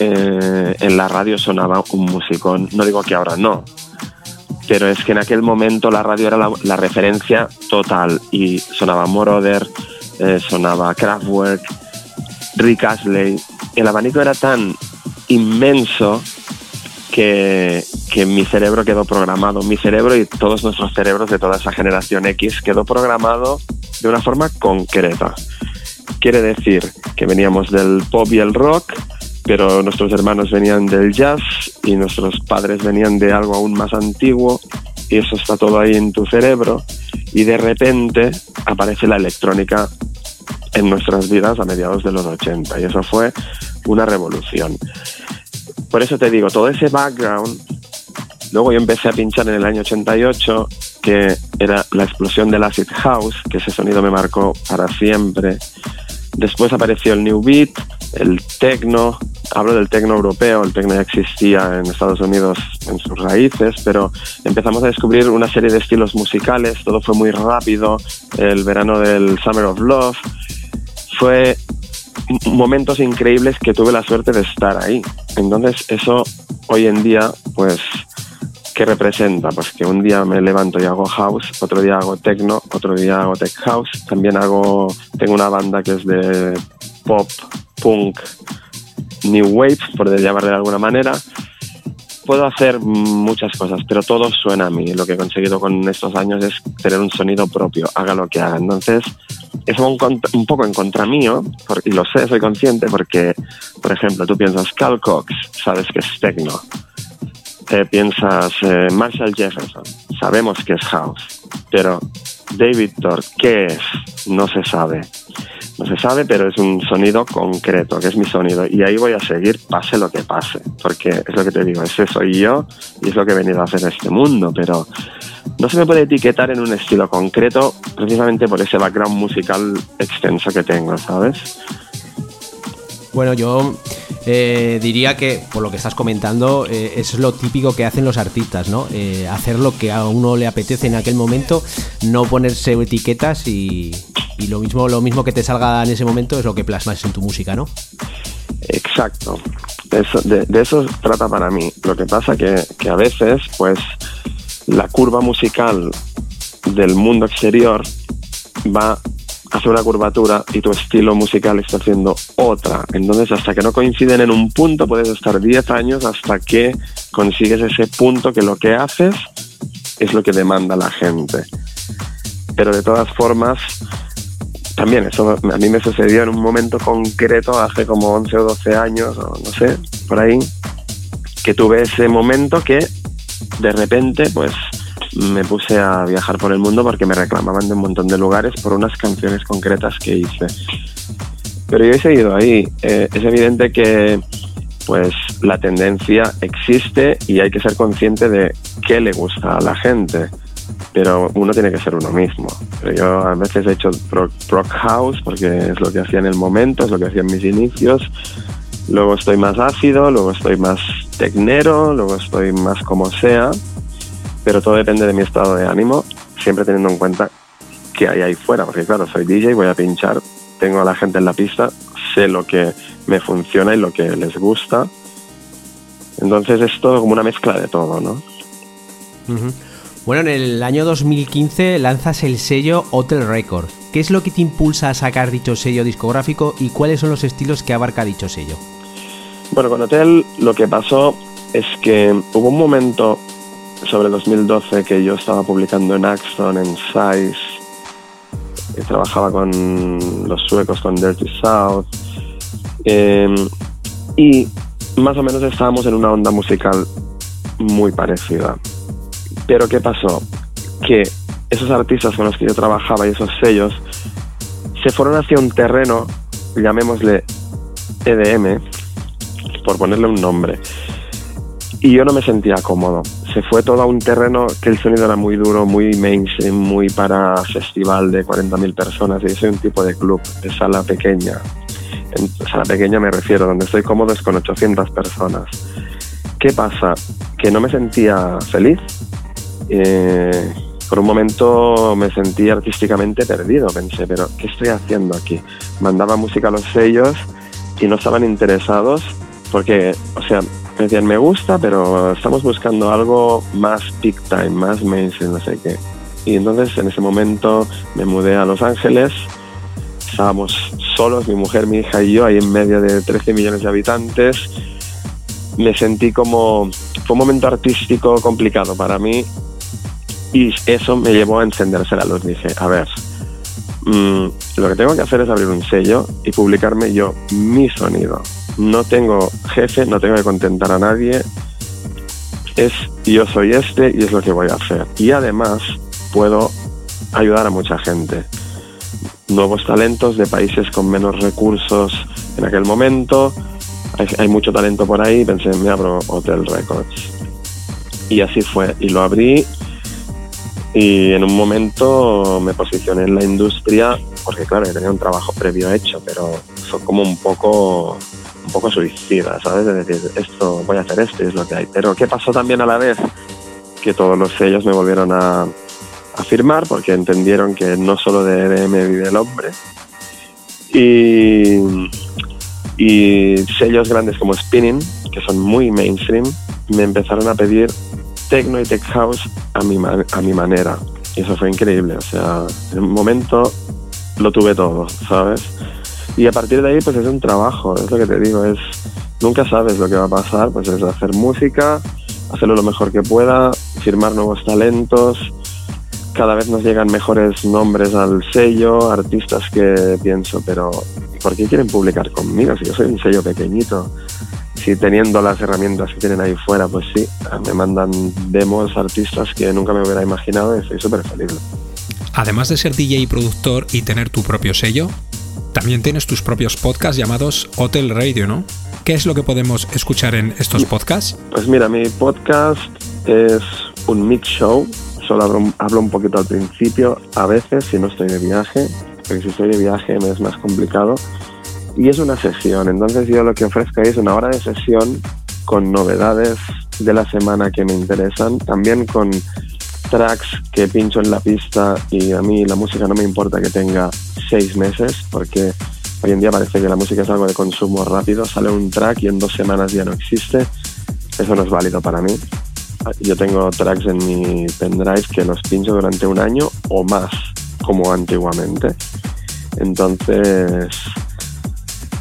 eh, en la radio sonaba un musicón. No digo que ahora no, pero es que en aquel momento la radio era la, referencia total y sonaba Moroder, eh, sonaba Kraftwerk, Rick Astley. El abanico era tan inmenso que, que, mi cerebro quedó programado, mi cerebro y todos nuestros cerebros de toda esa generación X quedó programado de una forma concreta. Quiere decir que veníamos del pop y el rock, pero nuestros hermanos venían del jazz y nuestros padres venían de algo aún más antiguo y eso está todo ahí en tu cerebro y de repente aparece la electrónica en nuestras vidas a mediados de los 80 y eso fue una revolución. Por eso te digo, todo ese background, luego yo empecé a pinchar en el año 88, que era la explosión del acid house, que ese sonido me marcó para siempre. Después apareció el new beat, el techno, hablo del techno europeo, el techno ya existía en Estados Unidos en sus raíces, pero empezamos a descubrir una serie de estilos musicales, todo fue muy rápido, el verano del Summer of Love, fue momentos increíbles que tuve la suerte de estar ahí. Entonces eso hoy en día, pues, ¿qué representa? Pues que un día me levanto y hago house, otro día hago techno, otro día hago tech house, también hago, tengo una banda que es de pop, punk, new wave, por llamarle de alguna manera. Puedo hacer muchas cosas, pero todo suena a mí. Lo que he conseguido con estos años es tener un sonido propio, haga lo que haga. Entonces, es un, un, poco en contra mío, y lo sé, soy consciente, porque, por ejemplo, tú piensas Cal Cox, sabes que es techno. Eh, piensas eh, Marshall Jefferson, sabemos que es house, pero David Thor, ¿qué es? No se sabe. no se sabe, pero es un sonido concreto, que es mi sonido. Y ahí voy a seguir, pase lo que pase, porque es lo que te digo, ese soy yo y es lo que he venido a hacer en este mundo, pero no se me puede etiquetar en un estilo concreto precisamente por ese background musical extenso que tengo, ¿sabes? Bueno, yo eh, diría que, por lo que estás comentando, eh, es lo típico que hacen los artistas, ¿no? Eh, hacer lo que a uno le apetece en aquel momento, no ponerse etiquetas y, lo mismo lo mismo que te salga en ese momento es lo que plasmas en tu música, ¿no? Exacto. de, eso trata para mí. Lo que pasa que, que a veces, pues, la curva musical del mundo exterior va hace una curvatura y tu estilo musical está haciendo otra. Entonces, hasta que no coinciden en un punto, puedes estar 10 años hasta que consigues ese punto que lo que haces es lo que demanda la gente. Pero de todas formas, también eso a mí me sucedió en un momento concreto hace como 11 o 12 años, o no sé, por ahí, que tuve ese momento que de repente, pues me puse a viajar por el mundo porque me reclamaban de un montón de lugares por unas canciones concretas que hice. Pero yo he seguido ahí. Eh, es evidente que pues la tendencia existe y hay que ser consciente de qué le gusta a la gente. Pero uno tiene que ser uno mismo. Yo a veces he hecho rock house porque es lo que hacía en el momento, es lo que hacía en mis inicios. Luego estoy más ácido, luego estoy más tecnero, luego estoy más como sea pero todo depende de mi estado de ánimo, siempre teniendo en cuenta que hay ahí fuera, porque claro, soy DJ, voy a pinchar, tengo a la gente en la pista, sé lo que me funciona y lo que les gusta. Entonces es todo como una mezcla de todo, ¿no? Bueno, en el año 2015 lanzas el sello Hotel Record. ¿Qué es lo que te impulsa a sacar dicho sello discográfico y cuáles son los estilos que abarca dicho sello? Bueno, con Hotel lo que pasó es que hubo un momento sobre 2012 que yo estaba publicando en Axton, en Size, y trabajaba con los suecos, con Dirty South, em, y más o menos estábamos en una onda musical muy parecida. Pero ¿qué pasó? Que esos artistas con los que yo trabajaba y esos sellos se fueron hacia un terreno, llamémosle EDM, por ponerle un nombre, y yo no me sentía cómodo se fue todo a un terreno que el sonido era muy duro, muy mainstream, muy para festival de 40.000 personas. Yo soy un tipo de club, de sala pequeña. En sala pequeña me refiero, donde estoy cómodo es con 800 personas. ¿Qué pasa? Que no me sentía feliz. Eh, por un momento me sentí artísticamente perdido. Pensé, pero ¿qué estoy haciendo aquí? Mandaba música a los sellos y no estaban interesados porque, o sea, me decían, me gusta, pero estamos buscando algo más peak time, más mainstream, no sé qué. Y entonces en ese momento me mudé a Los Ángeles, estábamos solos, mi mujer, mi hija y yo, ahí en medio de 13 millones de habitantes. Me sentí como, fue un momento artístico complicado para mí y eso me llevó a encenderse la luz. Dije, a ver, mm, lo que tengo que hacer es abrir un sello y publicarme yo mi sonido no tengo jefe, no tengo que contentar a nadie, es yo soy este y es lo que voy a hacer. Y además puedo ayudar a mucha gente. Nuevos talentos de países con menos recursos en aquel momento. Hay, mucho talento por ahí. Pensé, me abro Hotel Records. Y así fue. Y lo abrí. Y en un momento me posicioné en la industria, porque claro, tenía un trabajo previo hecho, pero fue como un poco un poco suicida, ¿sabes? De decir, esto, voy a hacer esto y es lo que hay. Pero ¿qué pasó también a la vez? Que todos los sellos me volvieron a, a firmar porque entendieron que no solo de EDM vive el hombre. Y, y sellos grandes como Spinning, que son muy mainstream, me empezaron a pedir techno y tech house a mi, a mi manera. Y eso fue increíble. O sea, en un momento lo tuve todo, ¿sabes? Y a partir de ahí, pues es un trabajo, es lo que te digo, es nunca sabes lo que va a pasar, pues es hacer música, hacerlo lo mejor que pueda, firmar nuevos talentos, cada vez nos llegan mejores nombres al sello, artistas que pienso, pero ¿por qué quieren publicar conmigo? Si yo soy un sello pequeñito, si teniendo las herramientas que tienen ahí fuera, pues sí, me mandan demos artistas que nunca me hubiera imaginado y estoy súper feliz. Además de ser DJ y productor y tener tu propio sello, También tienes tus propios podcasts llamados Hotel Radio, ¿no? ¿Qué es lo que podemos escuchar en estos podcasts? Pues mira, mi podcast es un mix show. Solo hablo, hablo un poquito al principio, a veces si no estoy de viaje, porque si estoy de viaje me es más complicado. Y es una sesión, entonces yo lo que ofrezco ahí es una hora de sesión con novedades de la semana que me interesan, también con tracks que pincho en la pista y a mí la música no me importa que tenga seis meses porque hoy en día parece que la música es algo de consumo rápido, sale un track y en dos semanas ya no existe, eso no es válido para mí. Yo tengo tracks en mi pendrive que los pincho durante un año o más, como antiguamente. Entonces,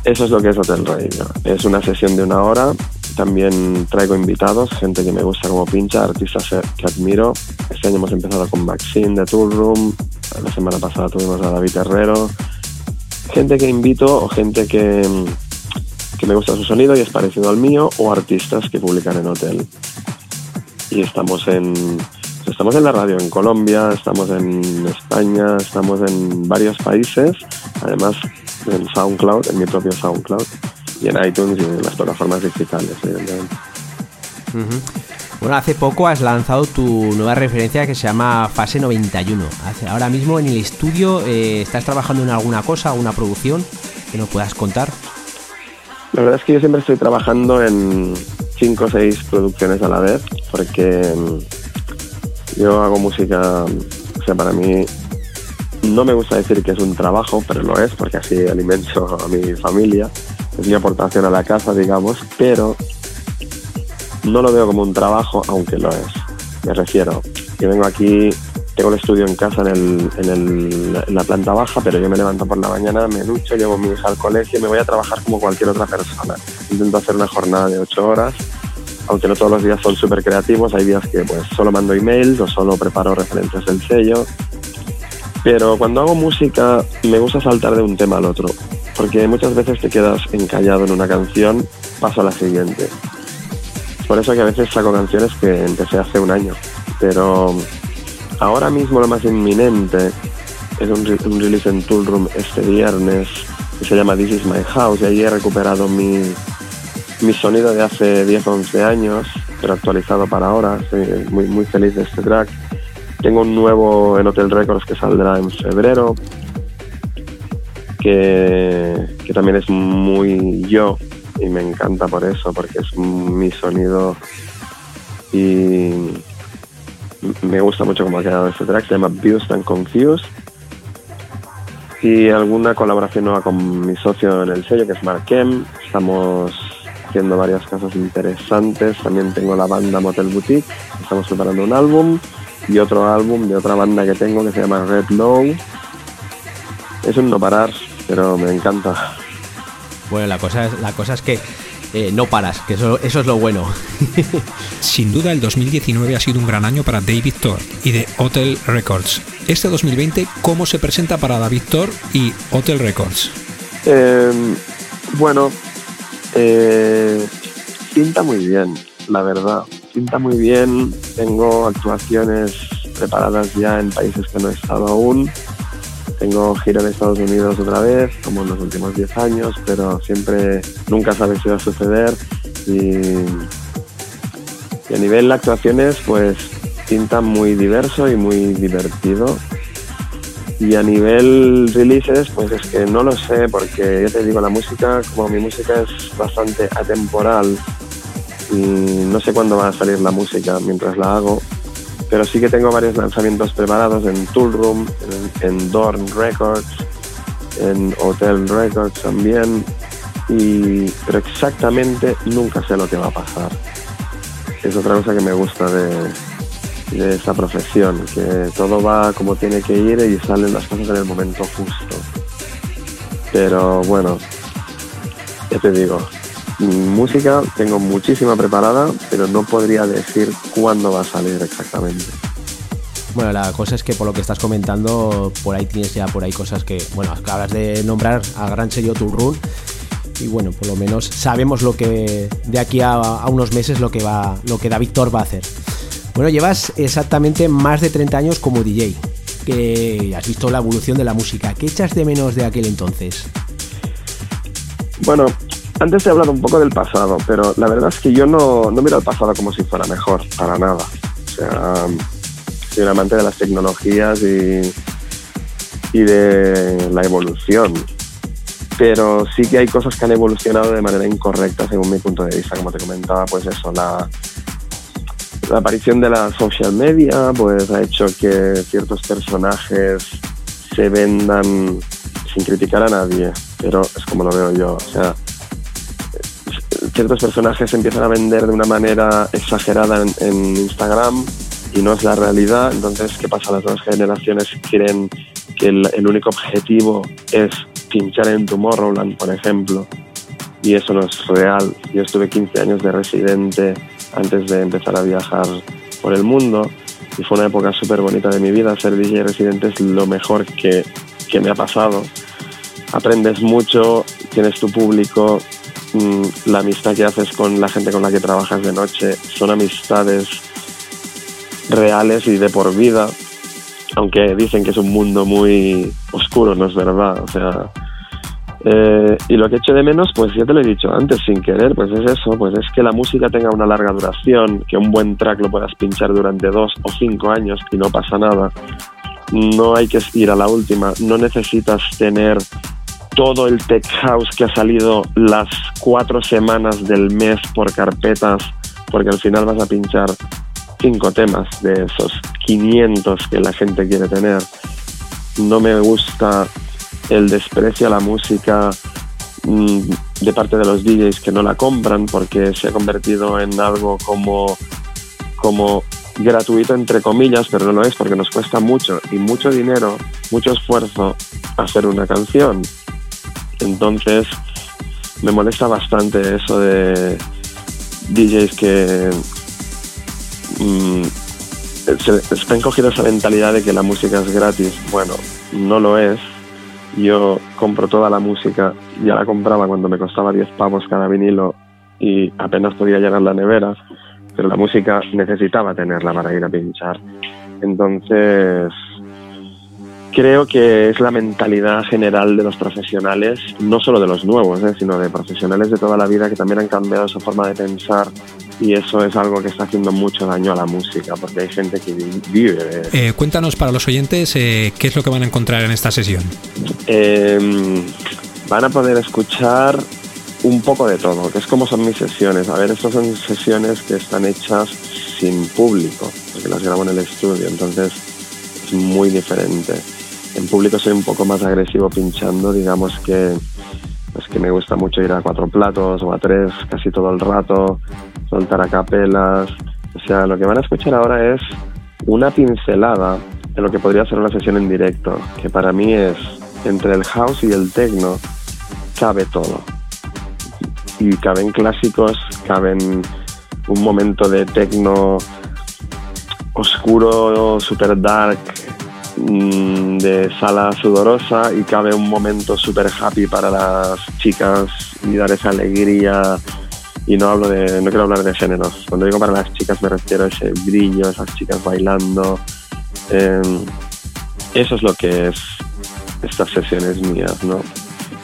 eso es lo que es Hotel Radio. Es una sesión de una hora también traigo invitados, gente que me gusta como pincha, artistas que admiro. Este año hemos empezado con Maxine de Tool Room, la semana pasada tuvimos a David Herrero. Gente que invito o gente que, que me gusta su sonido y es parecido al mío, o artistas que publican en hotel. Y estamos en, estamos en la radio en Colombia, estamos en España, estamos en varios países, además en SoundCloud, en mi propio SoundCloud y en iTunes y en las plataformas digitales, evidentemente. Bueno, hace poco has lanzado tu nueva referencia que se llama Fase 91. Ahora mismo en el estudio eh, estás trabajando en alguna cosa, alguna producción que nos puedas contar. La verdad es que yo siempre estoy trabajando en cinco o seis producciones a la vez, porque mm, yo hago música, o sea, para mí no me gusta decir que es un trabajo, pero lo es, porque así alimento a mi familia es mi aportación a la casa, digamos, pero no lo veo como un trabajo, aunque lo es. Me refiero, que vengo aquí, tengo el estudio en casa en, en, la planta baja, pero yo me levanto por la mañana, me ducho, llevo a mi hija al colegio y me voy a trabajar como cualquier otra persona. Intento hacer una jornada de ocho horas, aunque no todos los días son súper creativos, hay días que pues solo mando emails o solo preparo referencias del sello. Pero cuando hago música me gusta saltar de un tema al otro porque muchas veces te quedas encallado en una canción, paso a la siguiente. Por eso que a veces saco canciones que empecé hace un año, pero ahora mismo lo más inminente es un, release en Tool Room este viernes que se llama This Is My House y ahí he recuperado mi, mi sonido de hace 10 o 11 años, pero actualizado para ahora. Estoy muy, muy feliz de este track. Tengo un nuevo en Hotel Records que saldrá en febrero que, también es muy yo y me encanta por eso, porque es mi sonido y me gusta mucho cómo ha quedado este track, se llama Views and Confused y alguna colaboración nueva con mi socio en el sello que es Mark M. Estamos haciendo varias cosas interesantes, también tengo la banda Motel Boutique, estamos preparando un álbum y otro álbum de otra banda que tengo que se llama Red Low. Es un no parar, pero me encanta. Bueno, la cosa es, la cosa es que eh, no paras, que eso, eso es lo bueno. (laughs) Sin duda, el 2019 ha sido un gran año para David Thor y de Hotel Records. Este 2020, ¿cómo se presenta para David Thor y Hotel Records? Em, bueno, eh, pinta muy bien, la verdad. Pinta muy bien. Tengo actuaciones preparadas ya en países que no he estado aún. Tengo gira en Estados Unidos otra vez, como en los últimos 10 años, pero siempre, nunca sabes si va a suceder. Y, a nivel de actuaciones, pues pinta muy diverso y muy divertido. Y a nivel releases, pues es que no lo sé, porque ya te digo, la música, como mi música es bastante atemporal no sé cuándo va a salir la música mientras la hago, pero sí que tengo varios lanzamientos preparados en Tool Room, en, Dorn Records, en Hotel Records también, y, pero exactamente nunca sé lo que va a pasar. Es otra cosa que me gusta de, de profesión, que todo va como tiene que ir y salen las cosas en el momento justo. Pero bueno, ya te digo, música tengo muchísima preparada, pero no podría decir cuándo va a salir exactamente. Bueno, la cosa es que por lo que estás comentando, por ahí tienes ya por ahí cosas que, bueno, acabas de nombrar a gran sello Run y bueno, por lo menos sabemos lo que de aquí a, unos meses lo que va, lo que David Thor va a hacer. Bueno, llevas exactamente más de 30 años como DJ. Que has visto la evolución de la música. ¿Qué echas de menos de aquel entonces? Bueno, antes he hablado un poco del pasado, pero la verdad es que yo no, no miro al pasado como si fuera mejor, para nada. O sea, soy un amante de las tecnologías y, y de la evolución. Pero sí que hay cosas que han evolucionado de manera incorrecta según mi punto de vista, como te comentaba, pues eso, la, aparición de la social media pues ha hecho que ciertos personajes se vendan sin criticar a nadie, pero es como lo veo yo. O sea, ciertos personajes empiezan a vender de una manera exagerada en, Instagram y no es la realidad. Entonces, ¿qué pasa? Las nuevas generaciones quieren que el, único objetivo es pinchar en Tomorrowland, por ejemplo, y eso no es real. Yo estuve 15 años de residente antes de empezar a viajar por el mundo y fue una época súper bonita de mi vida. Ser DJ residente es lo mejor que, que me ha pasado. Aprendes mucho, tienes tu público, la amistad que haces con la gente con la que trabajas de noche son amistades reales y de por vida, aunque dicen que es un mundo muy oscuro, no es verdad. O sea, eh, y lo que echo de menos, pues ya te lo he dicho antes, sin querer, pues es eso, pues es que la música tenga una larga duración, que un buen track lo puedas pinchar durante dos o cinco años y no pasa nada. No hay que ir a la última, no necesitas tener todo el tech house que ha salido las cuatro semanas del mes por carpetas, porque al final vas a pinchar cinco temas de esos 500 que la gente quiere tener. No me gusta el desprecio a la música mm, de parte de los DJs que no la compran porque se ha convertido en algo como, como gratuito entre comillas, pero no lo es porque nos cuesta mucho y mucho dinero, mucho esfuerzo hacer una canción. Entonces me molesta bastante eso de DJs que mm, se, se han cogido esa mentalidad de que la música es gratis. Bueno, no lo es yo compro toda la música, ya la compraba cuando me costaba 10 pavos cada vinilo y apenas podía llegar la nevera, pero la música necesitaba tenerla para ir a pinchar. Entonces, creo que es la mentalidad general de los profesionales, no solo de los nuevos, ¿eh? sino de profesionales de toda la vida que también han cambiado su forma de pensar y eso es algo que está haciendo mucho daño a la música porque hay gente que vive. Eh, cuéntanos para los oyentes eh, qué es lo que van a encontrar en esta sesión. Em, van a poder escuchar un poco de todo, que es como son mis sesiones. A ver, estas son sesiones que están hechas sin público, porque las grabo en el estudio, entonces es muy diferente. En público soy un poco más agresivo pinchando, digamos que pues que me gusta mucho ir a cuatro platos o a tres casi todo el rato, soltar a capelas. O sea, lo que van a escuchar ahora es una pincelada de lo que podría ser una sesión en directo, que para mí es entre el house y el techno, cabe todo. Y caben clásicos, caben un momento de techno oscuro, super dark, mm, de sala sudorosa y cabe un momento super happy para las chicas y dar esa alegría. Y no hablo de no quiero hablar de géneros cuando digo para las chicas me refiero a ese brillo esas chicas bailando. Em, eso es lo que es estas sesiones mías no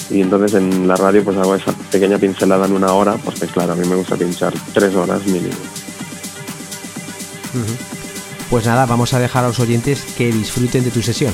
y entonces en la radio pues hago esa pequeña pincelada en una hora porque claro a mí me gusta pinchar tres horas mínimo pues nada vamos a dejar a los oyentes que disfruten de tu sesión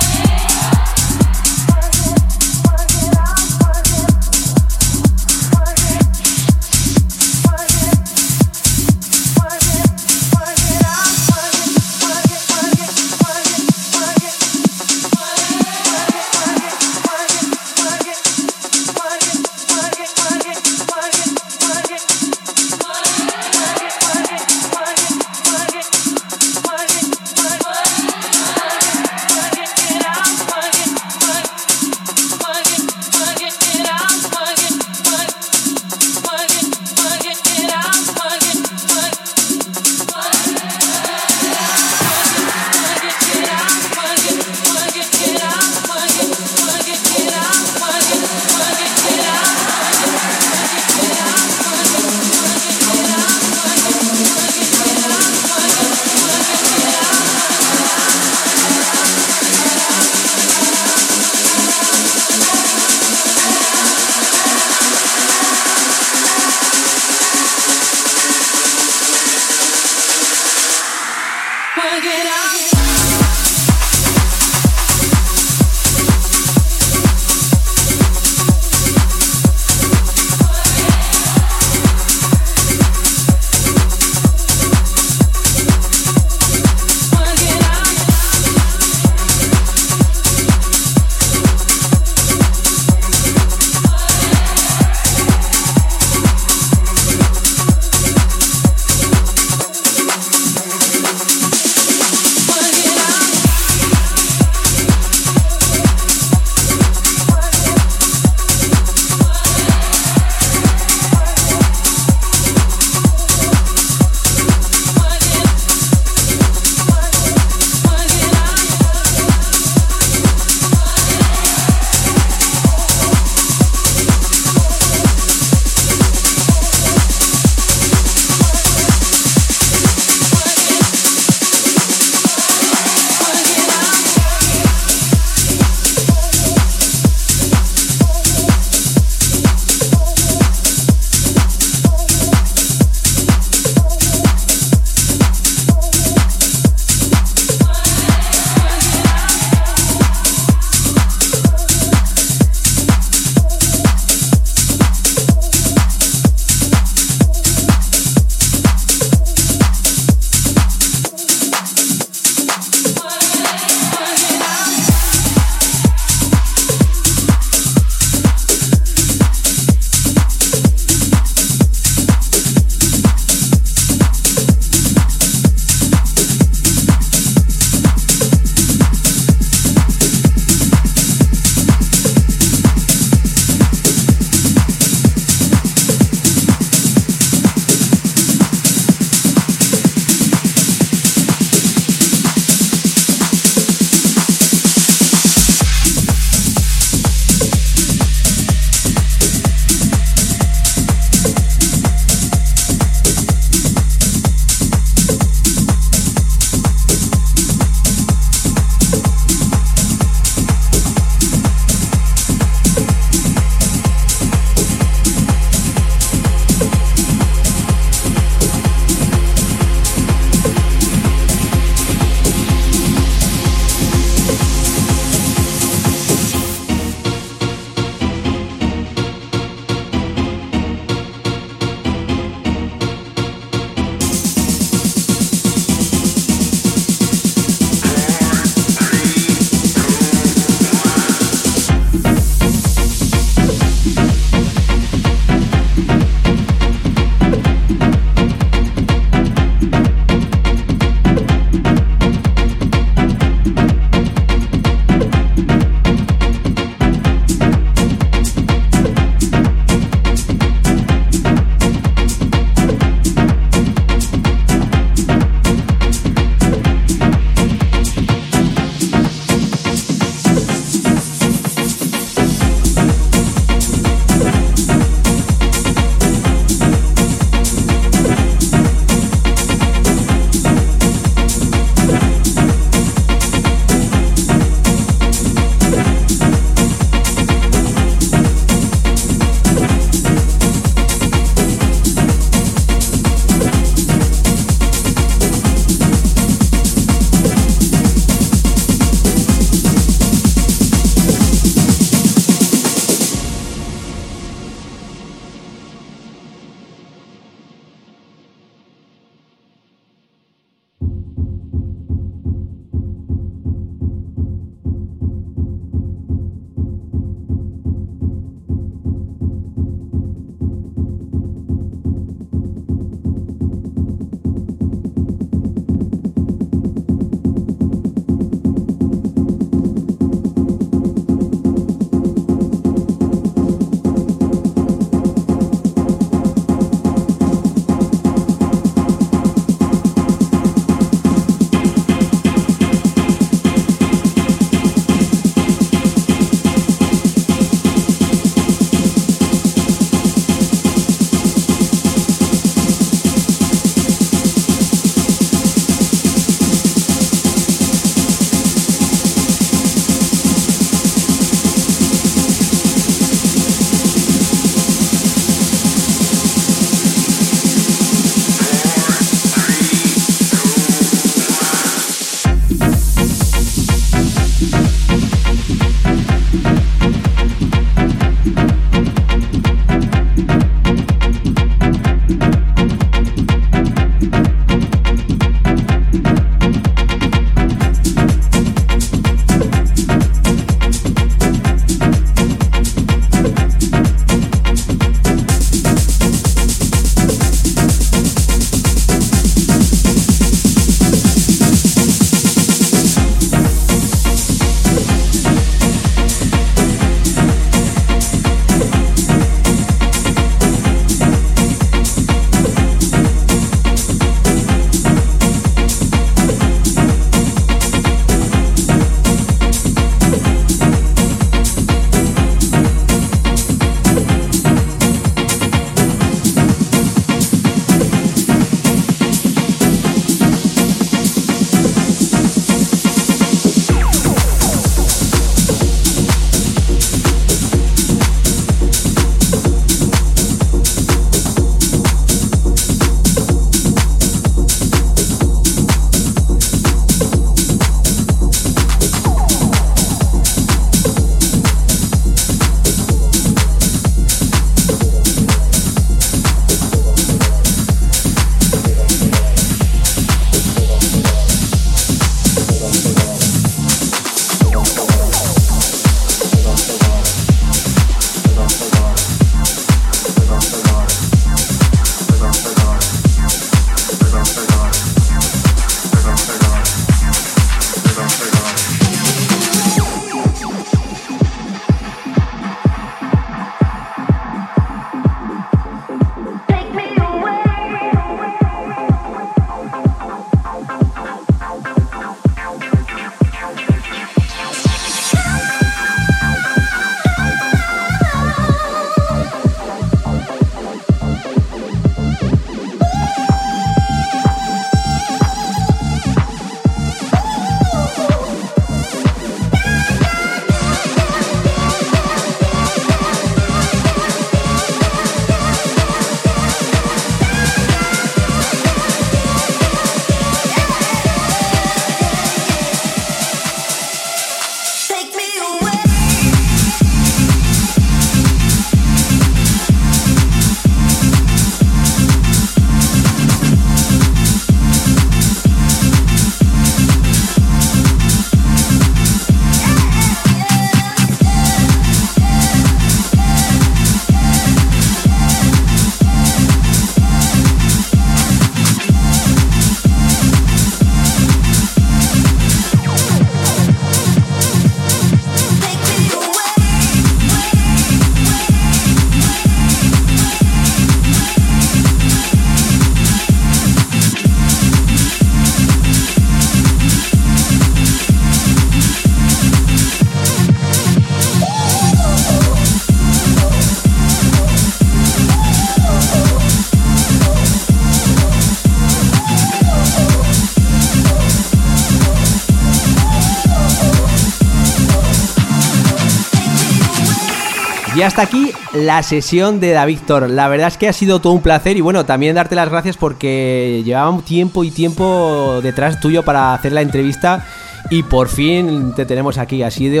Hasta aquí la sesión de David Thor. La verdad es que ha sido todo un placer y bueno, también darte las gracias porque llevábamos tiempo y tiempo detrás tuyo para hacer la entrevista y por fin te tenemos aquí. Así, de,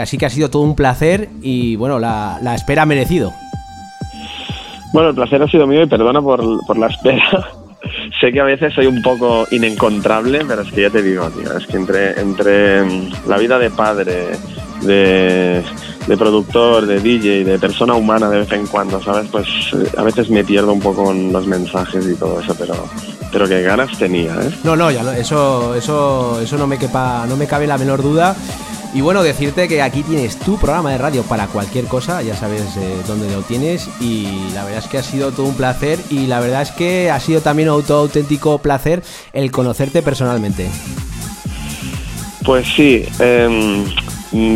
así que ha sido todo un placer y bueno, la, la espera ha merecido. Bueno, el placer ha sido mío y perdona por, por la espera. (laughs) sé que a veces soy un poco inencontrable, pero es que ya te digo, tío, es que entre, entre la vida de padre, de, de productor, de DJ, de persona humana de vez en cuando, ¿sabes? Pues eh, a veces me pierdo un poco con los mensajes y todo eso, pero, pero que ganas tenía, ¿eh? No, no, ya no, eso, eso, eso no me quepa, no me cabe la menor duda. Y bueno, decirte que aquí tienes tu programa de radio para cualquier cosa, ya sabes eh, dónde lo tienes y la verdad es que ha sido todo un placer y la verdad es que ha sido también un auténtico placer el conocerte personalmente. Pues sí, eh,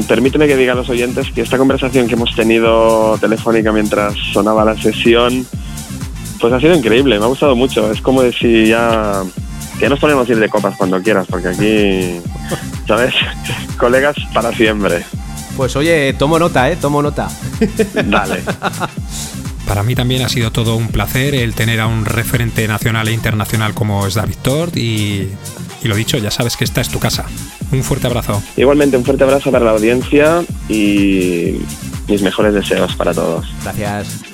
permíteme que diga a los oyentes que esta conversación que hemos tenido telefónica mientras sonaba la sesión, pues ha sido increíble, me ha gustado mucho, es como decir ya ya nos podemos ir de copas cuando quieras, porque aquí, (laughs) ¿sabes? Colegas para siempre. Pues oye, tomo nota, ¿eh? Tomo nota. Dale. (laughs) Para mí también ha sido todo un placer el tener a un referente nacional e internacional como es David Tort y, y lo dicho, ya sabes que esta es tu casa. Un fuerte abrazo. Igualmente, un fuerte abrazo para la audiencia y mis mejores deseos para todos. Gracias.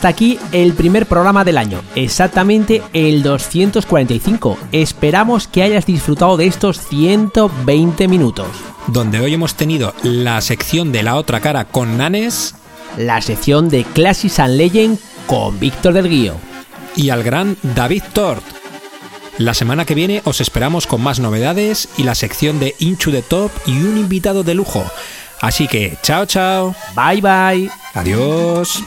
Hasta aquí el primer programa del año, exactamente el 245. Esperamos que hayas disfrutado de estos 120 minutos. Donde hoy hemos tenido la sección de la otra cara con Nanes La sección de Classics and Legend con Víctor del Guío. y al gran David Tort. La semana que viene os esperamos con más novedades y la sección de Into the Top y un invitado de lujo. Así que, chao, chao. Bye bye. Adiós.